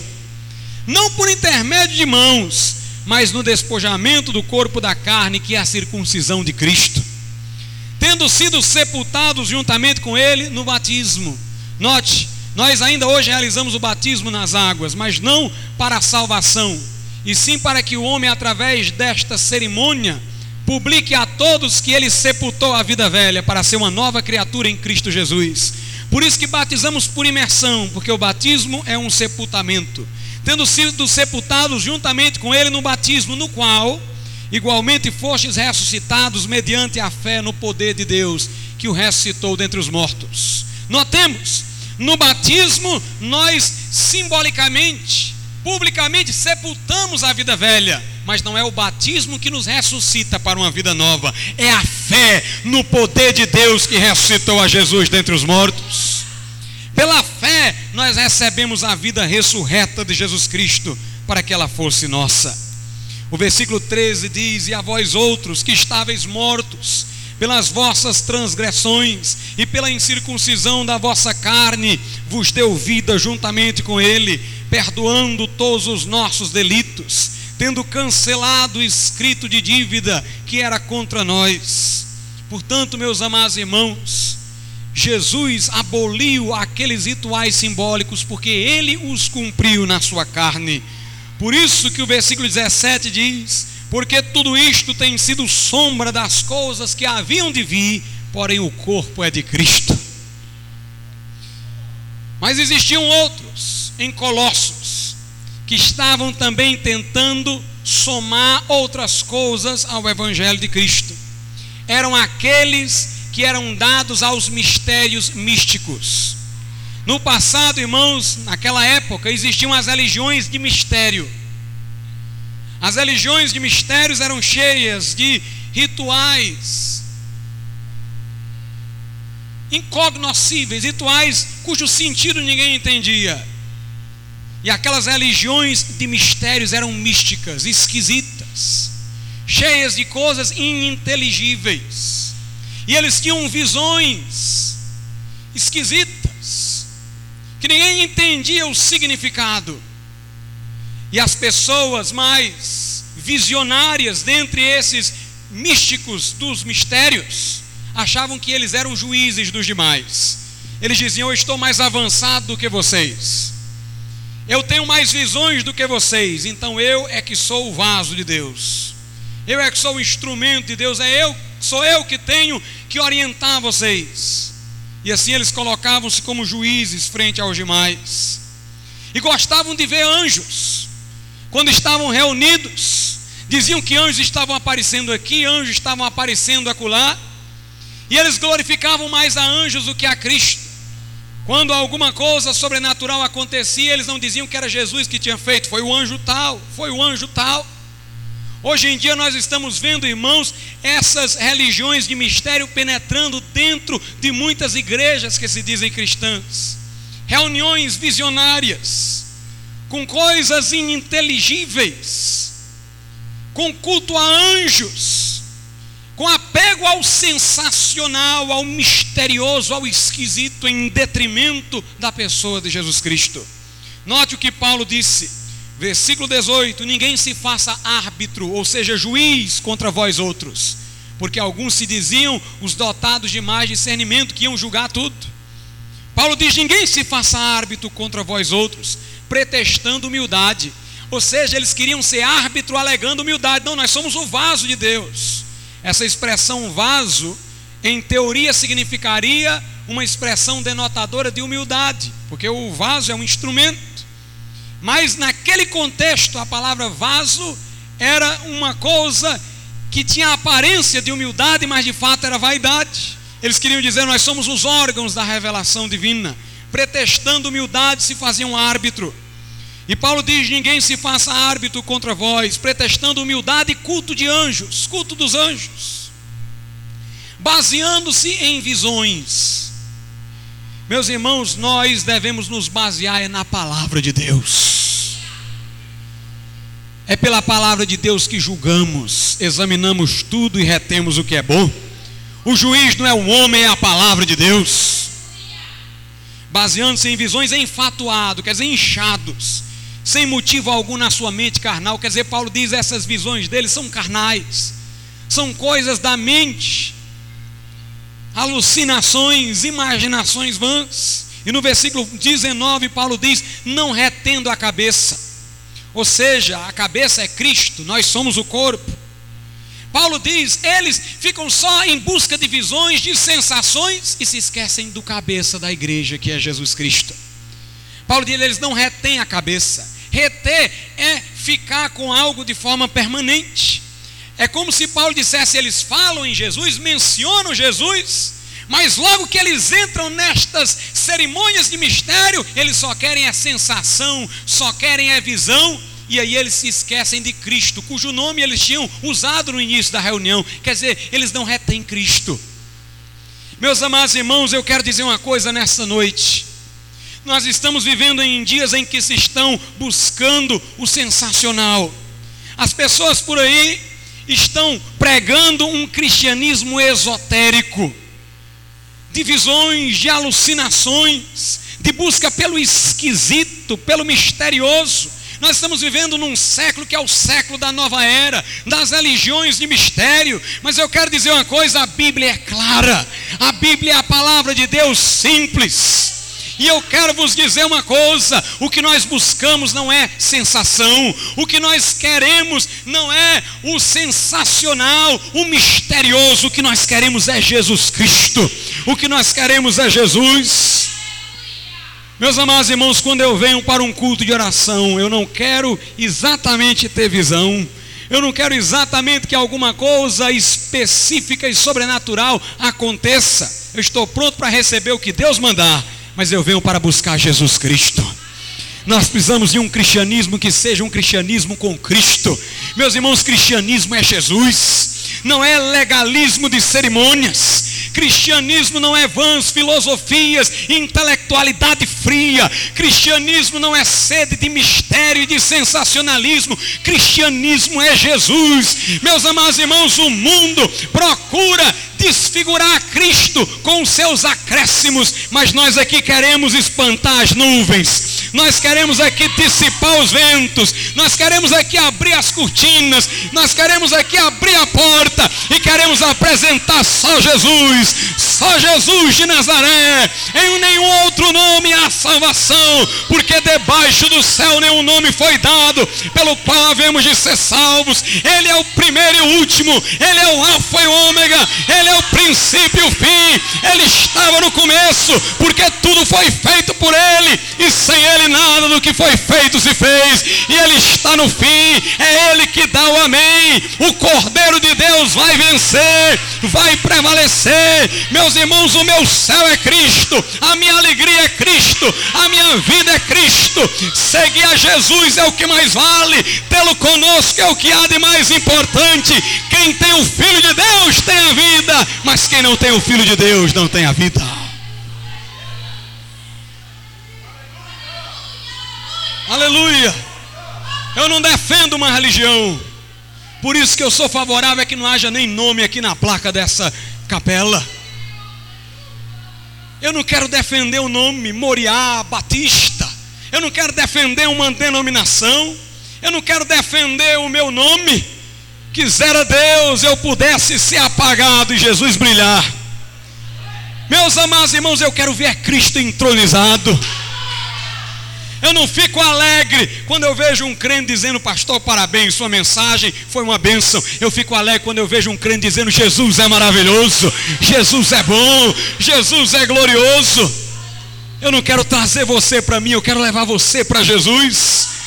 não por intermédio de mãos, mas no despojamento do corpo da carne, que é a circuncisão de Cristo, tendo sido sepultados juntamente com Ele no batismo. Note, nós ainda hoje realizamos o batismo nas águas, mas não para a salvação, e sim para que o homem, através desta cerimônia, publique a todos que ele sepultou a vida velha para ser uma nova criatura em Cristo Jesus. Por isso que batizamos por imersão, porque o batismo é um sepultamento. Tendo sido sepultados juntamente com ele no batismo, no qual igualmente fostes ressuscitados mediante a fé no poder de Deus, que o ressuscitou dentre os mortos. Notemos no batismo, nós simbolicamente, publicamente sepultamos a vida velha, mas não é o batismo que nos ressuscita para uma vida nova, é a fé no poder de Deus que ressuscitou a Jesus dentre os mortos. Pela nós recebemos a vida ressurreta de Jesus Cristo para que ela fosse nossa. O versículo 13 diz: E a vós outros que estáveis mortos pelas vossas transgressões e pela incircuncisão da vossa carne, vos deu vida juntamente com Ele, perdoando todos os nossos delitos, tendo cancelado o escrito de dívida que era contra nós. Portanto, meus amados irmãos, Jesus aboliu aqueles rituais simbólicos porque ele os cumpriu na sua carne. Por isso que o versículo 17 diz: porque tudo isto tem sido sombra das coisas que haviam de vir, porém o corpo é de Cristo. Mas existiam outros em Colossos que estavam também tentando somar outras coisas ao Evangelho de Cristo. Eram aqueles que eram dados aos mistérios místicos. No passado, irmãos, naquela época existiam as religiões de mistério as religiões de mistérios eram cheias de rituais incognoscíveis, rituais cujo sentido ninguém entendia. E aquelas religiões de mistérios eram místicas, esquisitas, cheias de coisas ininteligíveis. E eles tinham visões esquisitas, que ninguém entendia o significado. E as pessoas mais visionárias dentre esses místicos dos mistérios achavam que eles eram juízes dos demais. Eles diziam: Eu estou mais avançado do que vocês. Eu tenho mais visões do que vocês. Então eu é que sou o vaso de Deus. Eu é que sou o instrumento de Deus. É eu, sou eu que tenho que orientar vocês. E assim eles colocavam-se como juízes frente aos demais. E gostavam de ver anjos quando estavam reunidos, diziam que anjos estavam aparecendo aqui, anjos estavam aparecendo acolá, E eles glorificavam mais a anjos do que a Cristo. Quando alguma coisa sobrenatural acontecia, eles não diziam que era Jesus que tinha feito, foi o anjo tal, foi o anjo tal. Hoje em dia nós estamos vendo, irmãos, essas religiões de mistério penetrando dentro de muitas igrejas que se dizem cristãs. Reuniões visionárias, com coisas ininteligíveis, com culto a anjos, com apego ao sensacional, ao misterioso, ao esquisito, em detrimento da pessoa de Jesus Cristo. Note o que Paulo disse Versículo 18: Ninguém se faça árbitro, ou seja, juiz contra vós outros, porque alguns se diziam os dotados de mais discernimento que iam julgar tudo. Paulo diz: Ninguém se faça árbitro contra vós outros, pretextando humildade. Ou seja, eles queriam ser árbitro alegando humildade. Não, nós somos o vaso de Deus. Essa expressão vaso, em teoria, significaria uma expressão denotadora de humildade, porque o vaso é um instrumento. Mas naquele contexto, a palavra vaso era uma coisa que tinha aparência de humildade, mas de fato era vaidade. Eles queriam dizer: Nós somos os órgãos da revelação divina. Pretextando humildade, se faziam árbitro. E Paulo diz: Ninguém se faça árbitro contra vós, pretextando humildade e culto de anjos, culto dos anjos, baseando-se em visões. Meus irmãos, nós devemos nos basear na palavra de Deus. É pela palavra de Deus que julgamos, examinamos tudo e retemos o que é bom. O juiz não é o homem, é a palavra de Deus. Baseando-se em visões enfatuado, quer dizer, inchados, sem motivo algum na sua mente carnal. Quer dizer, Paulo diz: essas visões dele são carnais, são coisas da mente alucinações, imaginações vãs. E no versículo 19, Paulo diz: não retendo a cabeça. Ou seja, a cabeça é Cristo, nós somos o corpo. Paulo diz: eles ficam só em busca de visões, de sensações e se esquecem do cabeça da igreja, que é Jesus Cristo. Paulo diz: eles não retêm a cabeça. Reter é ficar com algo de forma permanente. É como se Paulo dissesse: eles falam em Jesus, mencionam Jesus, mas logo que eles entram nestas cerimônias de mistério, eles só querem a sensação, só querem a visão, e aí eles se esquecem de Cristo, cujo nome eles tinham usado no início da reunião. Quer dizer, eles não retêm Cristo. Meus amados irmãos, eu quero dizer uma coisa nessa noite. Nós estamos vivendo em dias em que se estão buscando o sensacional. As pessoas por aí estão pregando um cristianismo esotérico, de visões, de alucinações, de busca pelo esquisito, pelo misterioso. Nós estamos vivendo num século que é o século da nova era, das religiões de mistério. Mas eu quero dizer uma coisa: a Bíblia é clara, a Bíblia é a palavra de Deus simples. E eu quero vos dizer uma coisa: o que nós buscamos não é sensação, o que nós queremos não é o sensacional, o misterioso, o que nós queremos é Jesus Cristo, o que nós queremos é Jesus. Meus amados irmãos, quando eu venho para um culto de oração, eu não quero exatamente ter visão. Eu não quero exatamente que alguma coisa específica e sobrenatural aconteça. Eu estou pronto para receber o que Deus mandar mas eu venho para buscar Jesus Cristo. Nós precisamos de um cristianismo que seja um cristianismo com Cristo. Meus irmãos, cristianismo é Jesus, não é legalismo de cerimônias. Cristianismo não é vãs filosofias, intelectualidade fria. Cristianismo não é sede de mistério e de sensacionalismo. Cristianismo é Jesus. Meus amados irmãos, o mundo procura desfigurar Cristo com seus acréscimos, mas nós aqui queremos espantar as nuvens. Nós queremos aqui dissipar os ventos, nós queremos aqui abrir as cortinas, nós queremos aqui abrir a porta e queremos apresentar só Jesus, só Jesus de Nazaré. Em nenhum outro nome há salvação, porque debaixo do céu nenhum nome foi dado pelo qual havemos de ser salvos. Ele é o primeiro e o último, ele é o Alfa e o Ômega, ele é o princípio e o fim. Ele estava no começo, porque tudo foi feito por ele e sem ele nada do que foi feito se fez, e Ele está no fim, é Ele que dá o amém. O Cordeiro de Deus vai vencer, vai prevalecer. Meus irmãos, o meu céu é Cristo, a minha alegria é Cristo, a minha vida é Cristo. Seguir a Jesus é o que mais vale, tê-lo conosco é o que há de mais importante. Quem tem o Filho de Deus tem a vida, mas quem não tem o Filho de Deus não tem a vida. Aleluia. Eu não defendo uma religião. Por isso que eu sou favorável a que não haja nem nome aqui na placa dessa capela. Eu não quero defender o nome Moriá Batista. Eu não quero defender uma denominação. Eu não quero defender o meu nome. Quisera Deus eu pudesse ser apagado e Jesus brilhar. Meus amados irmãos, eu quero ver Cristo entronizado. Eu não fico alegre quando eu vejo um crente dizendo, pastor, parabéns, sua mensagem foi uma bênção. Eu fico alegre quando eu vejo um crente dizendo, Jesus é maravilhoso, Jesus é bom, Jesus é glorioso. Eu não quero trazer você para mim, eu quero levar você para Jesus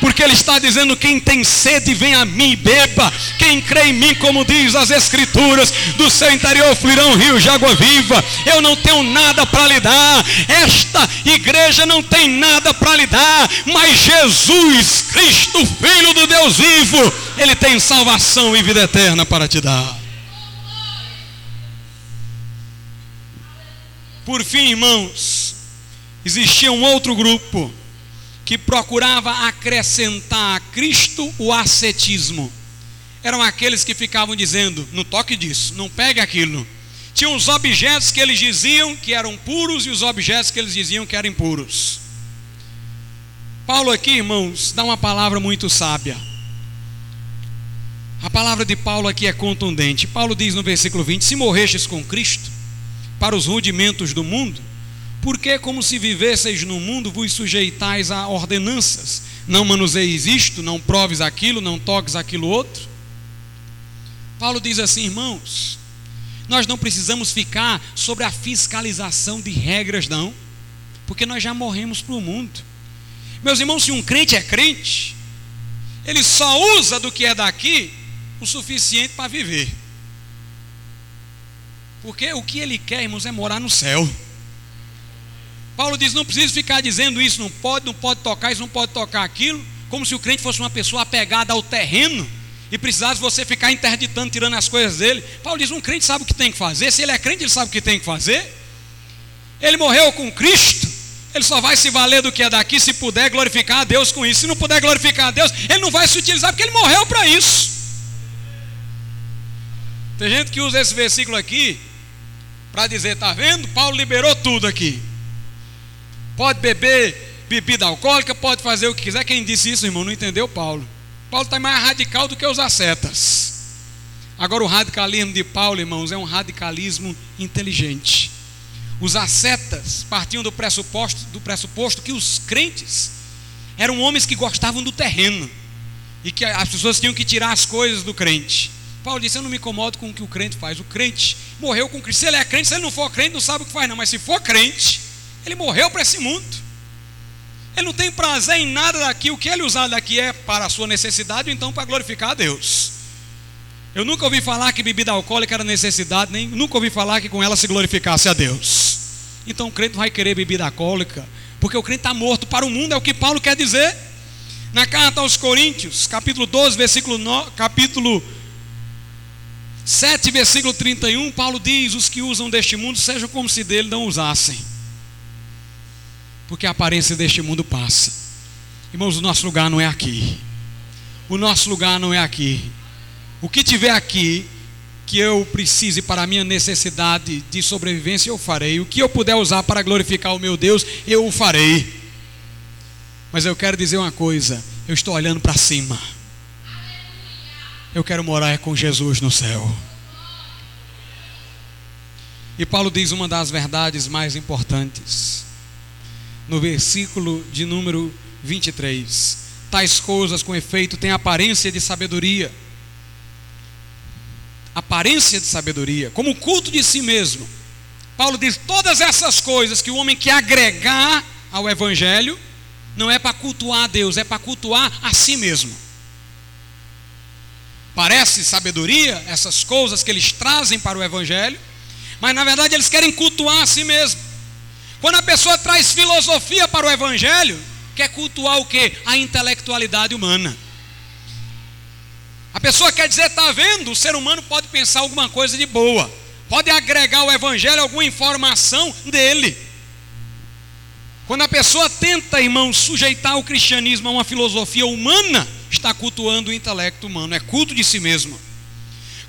porque Ele está dizendo: quem tem sede, vem a mim e beba. Quem crê em mim, como diz as Escrituras, do seu interior fluirão rios de água viva. Eu não tenho nada para lhe dar, esta igreja não tem nada para lhe dar, mas Jesus Cristo, Filho do Deus vivo, Ele tem salvação e vida eterna para te dar. Por fim, irmãos, existia um outro grupo que procurava acrescentar a Cristo o ascetismo. Eram aqueles que ficavam dizendo: não toque disso, não pegue aquilo. Tinham os objetos que eles diziam que eram puros e os objetos que eles diziam que eram impuros. Paulo aqui, irmãos, dá uma palavra muito sábia. A palavra de Paulo aqui é contundente. Paulo diz no versículo 20: Se morrestes com Cristo para os rudimentos do mundo, porque, como se vivesseis no mundo, vos sujeitais a ordenanças? Não manuseis isto, não proves aquilo, não toques aquilo outro? Paulo diz assim, irmãos, nós não precisamos ficar sobre a fiscalização de regras, não, porque nós já morremos para o mundo. Meus irmãos, se um crente é crente, ele só usa do que é daqui o suficiente para viver. Porque o que ele quer, irmãos, é morar no céu. Paulo diz: não precisa ficar dizendo isso, não pode, não pode tocar isso, não pode tocar aquilo, como se o crente fosse uma pessoa apegada ao terreno e precisasse você ficar interditando, tirando as coisas dele. Paulo diz: um crente sabe o que tem que fazer, se ele é crente, ele sabe o que tem que fazer. Ele morreu com Cristo, ele só vai se valer do que é daqui se puder glorificar a Deus com isso. Se não puder glorificar a Deus, ele não vai se utilizar porque ele morreu para isso. Tem gente que usa esse versículo aqui para dizer: está vendo? Paulo liberou tudo aqui pode beber bebida alcoólica, pode fazer o que quiser. Quem disse isso, irmão, não entendeu Paulo. Paulo está mais radical do que os ascetas. Agora, o radicalismo de Paulo, irmãos, é um radicalismo inteligente. Os ascetas partiam do pressuposto, do pressuposto que os crentes eram homens que gostavam do terreno e que as pessoas tinham que tirar as coisas do crente. Paulo disse: Eu não me incomodo com o que o crente faz. O crente morreu com Cristo. Se ele é crente, se ele não for crente, não sabe o que faz, não. Mas se for crente, ele morreu para esse mundo. Ele não tem prazer em nada daqui. O que ele usar daqui é para a sua necessidade ou então para glorificar a Deus. Eu nunca ouvi falar que bebida alcoólica era necessidade, nem nunca ouvi falar que com ela se glorificasse a Deus. Então o crente vai querer bebida alcoólica, porque o crente está morto para o mundo, é o que Paulo quer dizer. Na carta aos Coríntios, capítulo 12, versículo 9, capítulo 7, versículo 31, Paulo diz: Os que usam deste mundo sejam como se dele não usassem porque a aparência deste mundo passa. Irmãos, o nosso lugar não é aqui. O nosso lugar não é aqui. O que tiver aqui que eu precise para a minha necessidade de sobrevivência, eu farei. O que eu puder usar para glorificar o meu Deus, eu o farei. Mas eu quero dizer uma coisa: eu estou olhando para cima. Eu quero morar com Jesus no céu. E Paulo diz uma das verdades mais importantes no versículo de número 23. Tais coisas, com efeito, têm aparência de sabedoria. Aparência de sabedoria, como culto de si mesmo. Paulo diz: todas essas coisas que o homem quer agregar ao Evangelho, não é para cultuar a Deus, é para cultuar a si mesmo. parece sabedoria, essas coisas que eles trazem para o Evangelho, mas na verdade eles querem cultuar a si mesmo. Quando a pessoa traz filosofia para o Evangelho, quer cultuar o que? A intelectualidade humana. A pessoa quer dizer, está vendo? O ser humano pode pensar alguma coisa de boa, pode agregar ao Evangelho alguma informação dele. Quando a pessoa tenta, irmão, sujeitar o cristianismo a uma filosofia humana, está cultuando o intelecto humano, é culto de si mesmo.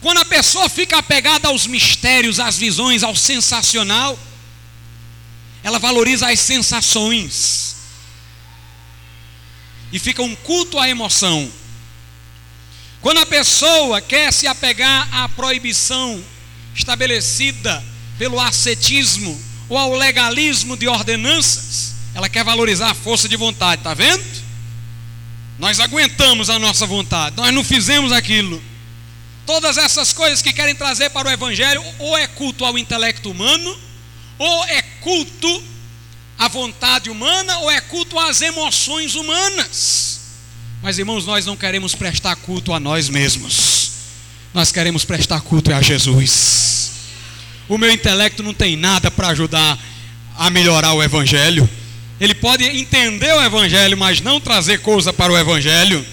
Quando a pessoa fica apegada aos mistérios, às visões, ao sensacional, ela valoriza as sensações e fica um culto à emoção. Quando a pessoa quer se apegar à proibição estabelecida pelo ascetismo ou ao legalismo de ordenanças, ela quer valorizar a força de vontade, está vendo? Nós aguentamos a nossa vontade, nós não fizemos aquilo. Todas essas coisas que querem trazer para o Evangelho, ou é culto ao intelecto humano, ou é culto à vontade humana, ou é culto às emoções humanas. Mas irmãos, nós não queremos prestar culto a nós mesmos, nós queremos prestar culto a Jesus. O meu intelecto não tem nada para ajudar a melhorar o Evangelho. Ele pode entender o Evangelho, mas não trazer coisa para o Evangelho.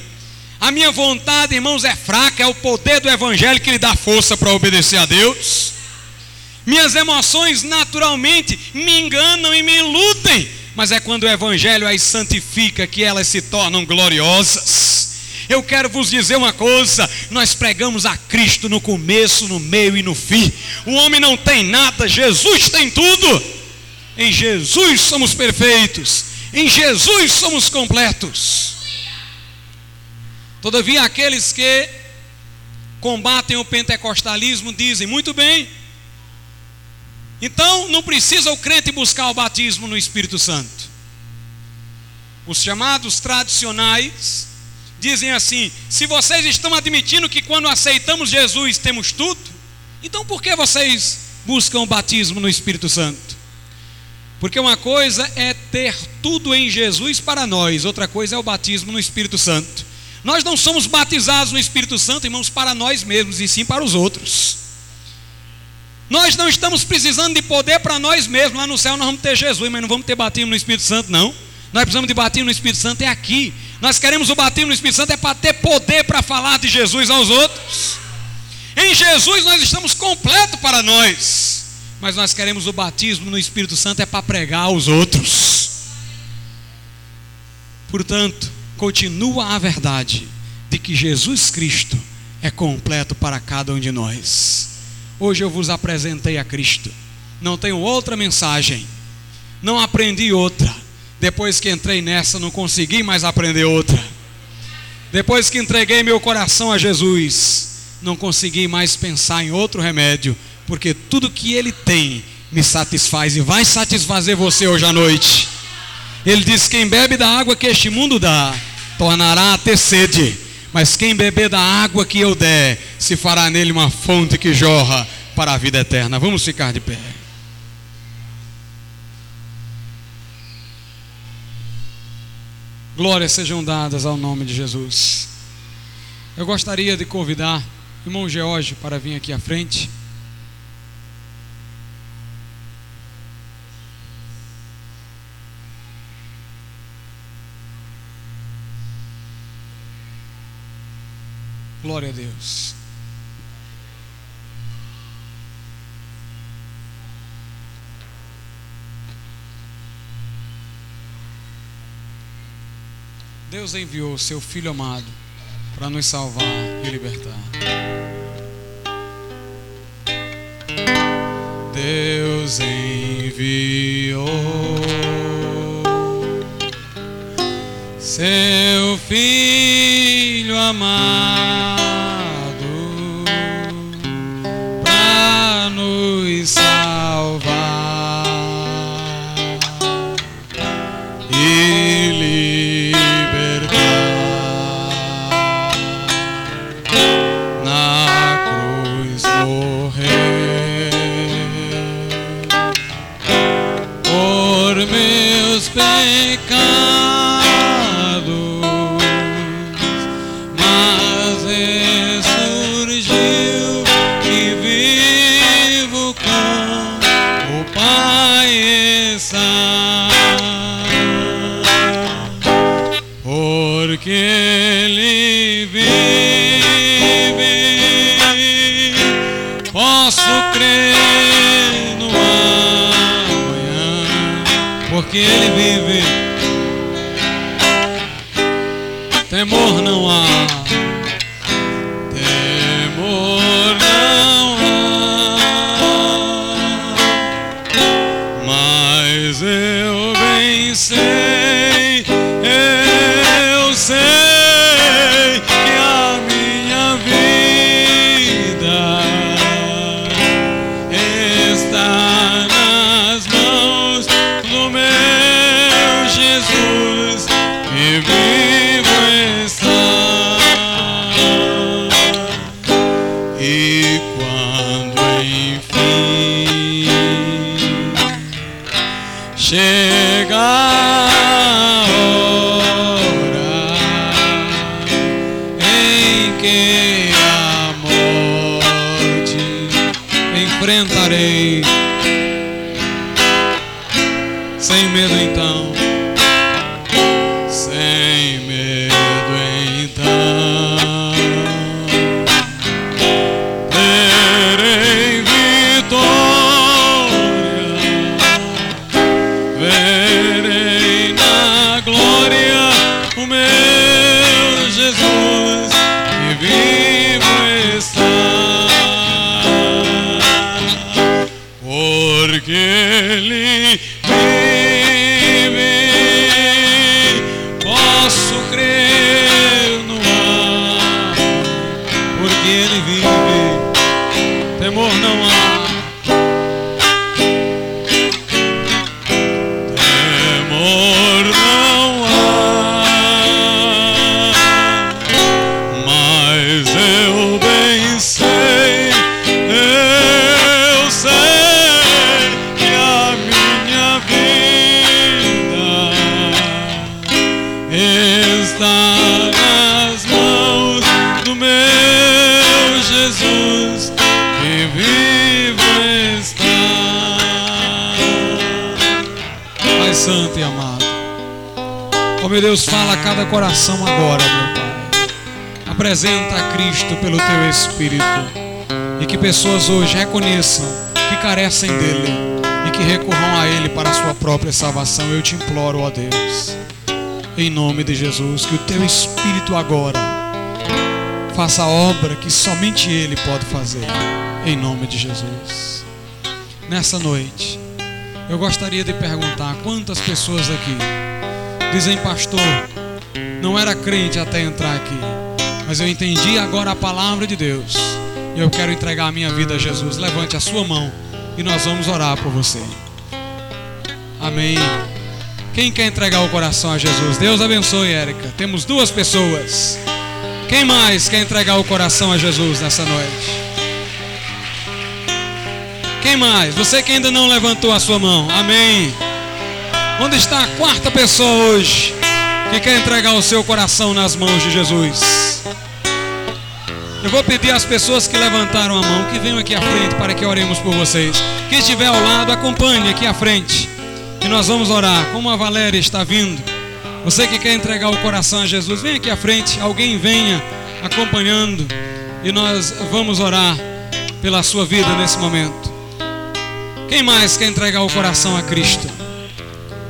A minha vontade, irmãos, é fraca, é o poder do Evangelho que lhe dá força para obedecer a Deus. Minhas emoções naturalmente me enganam e me iludem, mas é quando o Evangelho as santifica que elas se tornam gloriosas. Eu quero vos dizer uma coisa: nós pregamos a Cristo no começo, no meio e no fim. O homem não tem nada, Jesus tem tudo. Em Jesus somos perfeitos. Em Jesus somos completos. Todavia, aqueles que combatem o pentecostalismo dizem: muito bem, então não precisa o crente buscar o batismo no Espírito Santo. Os chamados tradicionais dizem assim: se vocês estão admitindo que quando aceitamos Jesus temos tudo, então por que vocês buscam o batismo no Espírito Santo? Porque uma coisa é ter tudo em Jesus para nós, outra coisa é o batismo no Espírito Santo. Nós não somos batizados no Espírito Santo, irmãos, para nós mesmos, e sim para os outros. Nós não estamos precisando de poder para nós mesmos. Lá no céu nós vamos ter Jesus, mas não vamos ter batismo no Espírito Santo, não. Nós precisamos de batismo no Espírito Santo é aqui. Nós queremos o batismo no Espírito Santo é para ter poder para falar de Jesus aos outros. Em Jesus nós estamos completos para nós mas nós queremos o batismo no Espírito Santo é para pregar aos outros. Portanto, continua a verdade de que Jesus Cristo é completo para cada um de nós. Hoje eu vos apresentei a Cristo. Não tenho outra mensagem. Não aprendi outra. Depois que entrei nessa, não consegui mais aprender outra. Depois que entreguei meu coração a Jesus, não consegui mais pensar em outro remédio porque tudo que Ele tem me satisfaz e vai satisfazer você hoje à noite. Ele diz: Quem bebe da água que este mundo dá, tornará a ter sede, mas quem beber da água que eu der, se fará nele uma fonte que jorra para a vida eterna. Vamos ficar de pé. Glórias sejam dadas ao nome de Jesus. Eu gostaria de convidar o irmão George para vir aqui à frente. Glória a Deus. Deus enviou seu Filho amado para nos salvar e libertar. Deus enviou seu Filho amado. Pessoas hoje reconheçam que carecem dele e que recorram a Ele para a sua própria salvação. Eu te imploro, ó Deus em nome de Jesus, que o teu Espírito agora faça a obra que somente Ele pode fazer, em nome de Jesus. Nessa noite, eu gostaria de perguntar quantas pessoas aqui dizem, pastor, não era crente até entrar aqui, mas eu entendi agora a palavra de Deus e eu quero entregar a minha vida a Jesus. Levante a sua mão e nós vamos orar por você. Amém. Quem quer entregar o coração a Jesus? Deus abençoe, Érica. Temos duas pessoas. Quem mais quer entregar o coração a Jesus nessa noite? Quem mais? Você que ainda não levantou a sua mão. Amém. Onde está a quarta pessoa hoje que quer entregar o seu coração nas mãos de Jesus? Eu vou pedir às pessoas que levantaram a mão que venham aqui à frente para que oremos por vocês. Quem estiver ao lado, acompanhe aqui à frente. E nós vamos orar. Como a Valéria está vindo, você que quer entregar o coração a Jesus, vem aqui à frente. Alguém venha acompanhando. E nós vamos orar pela sua vida nesse momento. Quem mais quer entregar o coração a Cristo?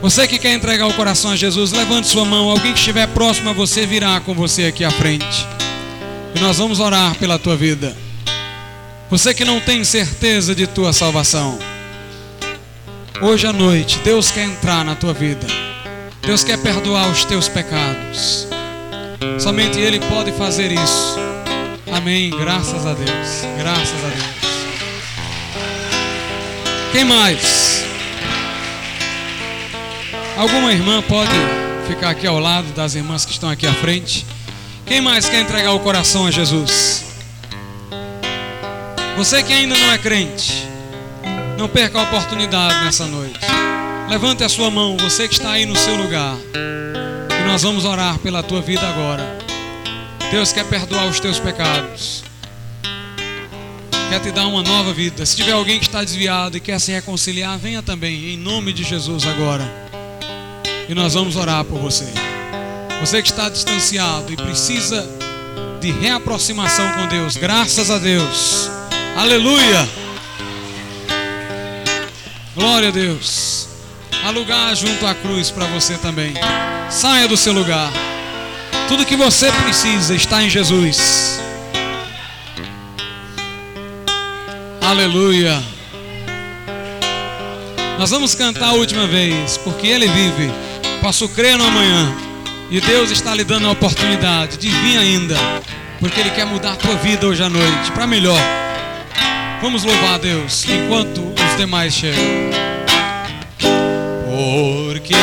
Você que quer entregar o coração a Jesus, levante sua mão. Alguém que estiver próximo a você virá com você aqui à frente. E nós vamos orar pela tua vida. Você que não tem certeza de tua salvação. Hoje à noite, Deus quer entrar na tua vida. Deus quer perdoar os teus pecados. Somente Ele pode fazer isso. Amém. Graças a Deus. Graças a Deus. Quem mais? Alguma irmã pode ficar aqui ao lado das irmãs que estão aqui à frente? Quem mais quer entregar o coração a Jesus? Você que ainda não é crente, não perca a oportunidade nessa noite. Levante a sua mão, você que está aí no seu lugar. E nós vamos orar pela tua vida agora. Deus quer perdoar os teus pecados. quer te dar uma nova vida. Se tiver alguém que está desviado e quer se reconciliar, venha também, em nome de Jesus agora. E nós vamos orar por você. Você que está distanciado e precisa de reaproximação com Deus, graças a Deus. Aleluia. Glória a Deus. Há lugar junto à cruz para você também. Saia do seu lugar. Tudo que você precisa está em Jesus. Aleluia. Nós vamos cantar a última vez, porque Ele vive. Posso crer no amanhã. E Deus está lhe dando a oportunidade de vir ainda, porque Ele quer mudar a tua vida hoje à noite para melhor. Vamos louvar a Deus enquanto os demais chegam. Porque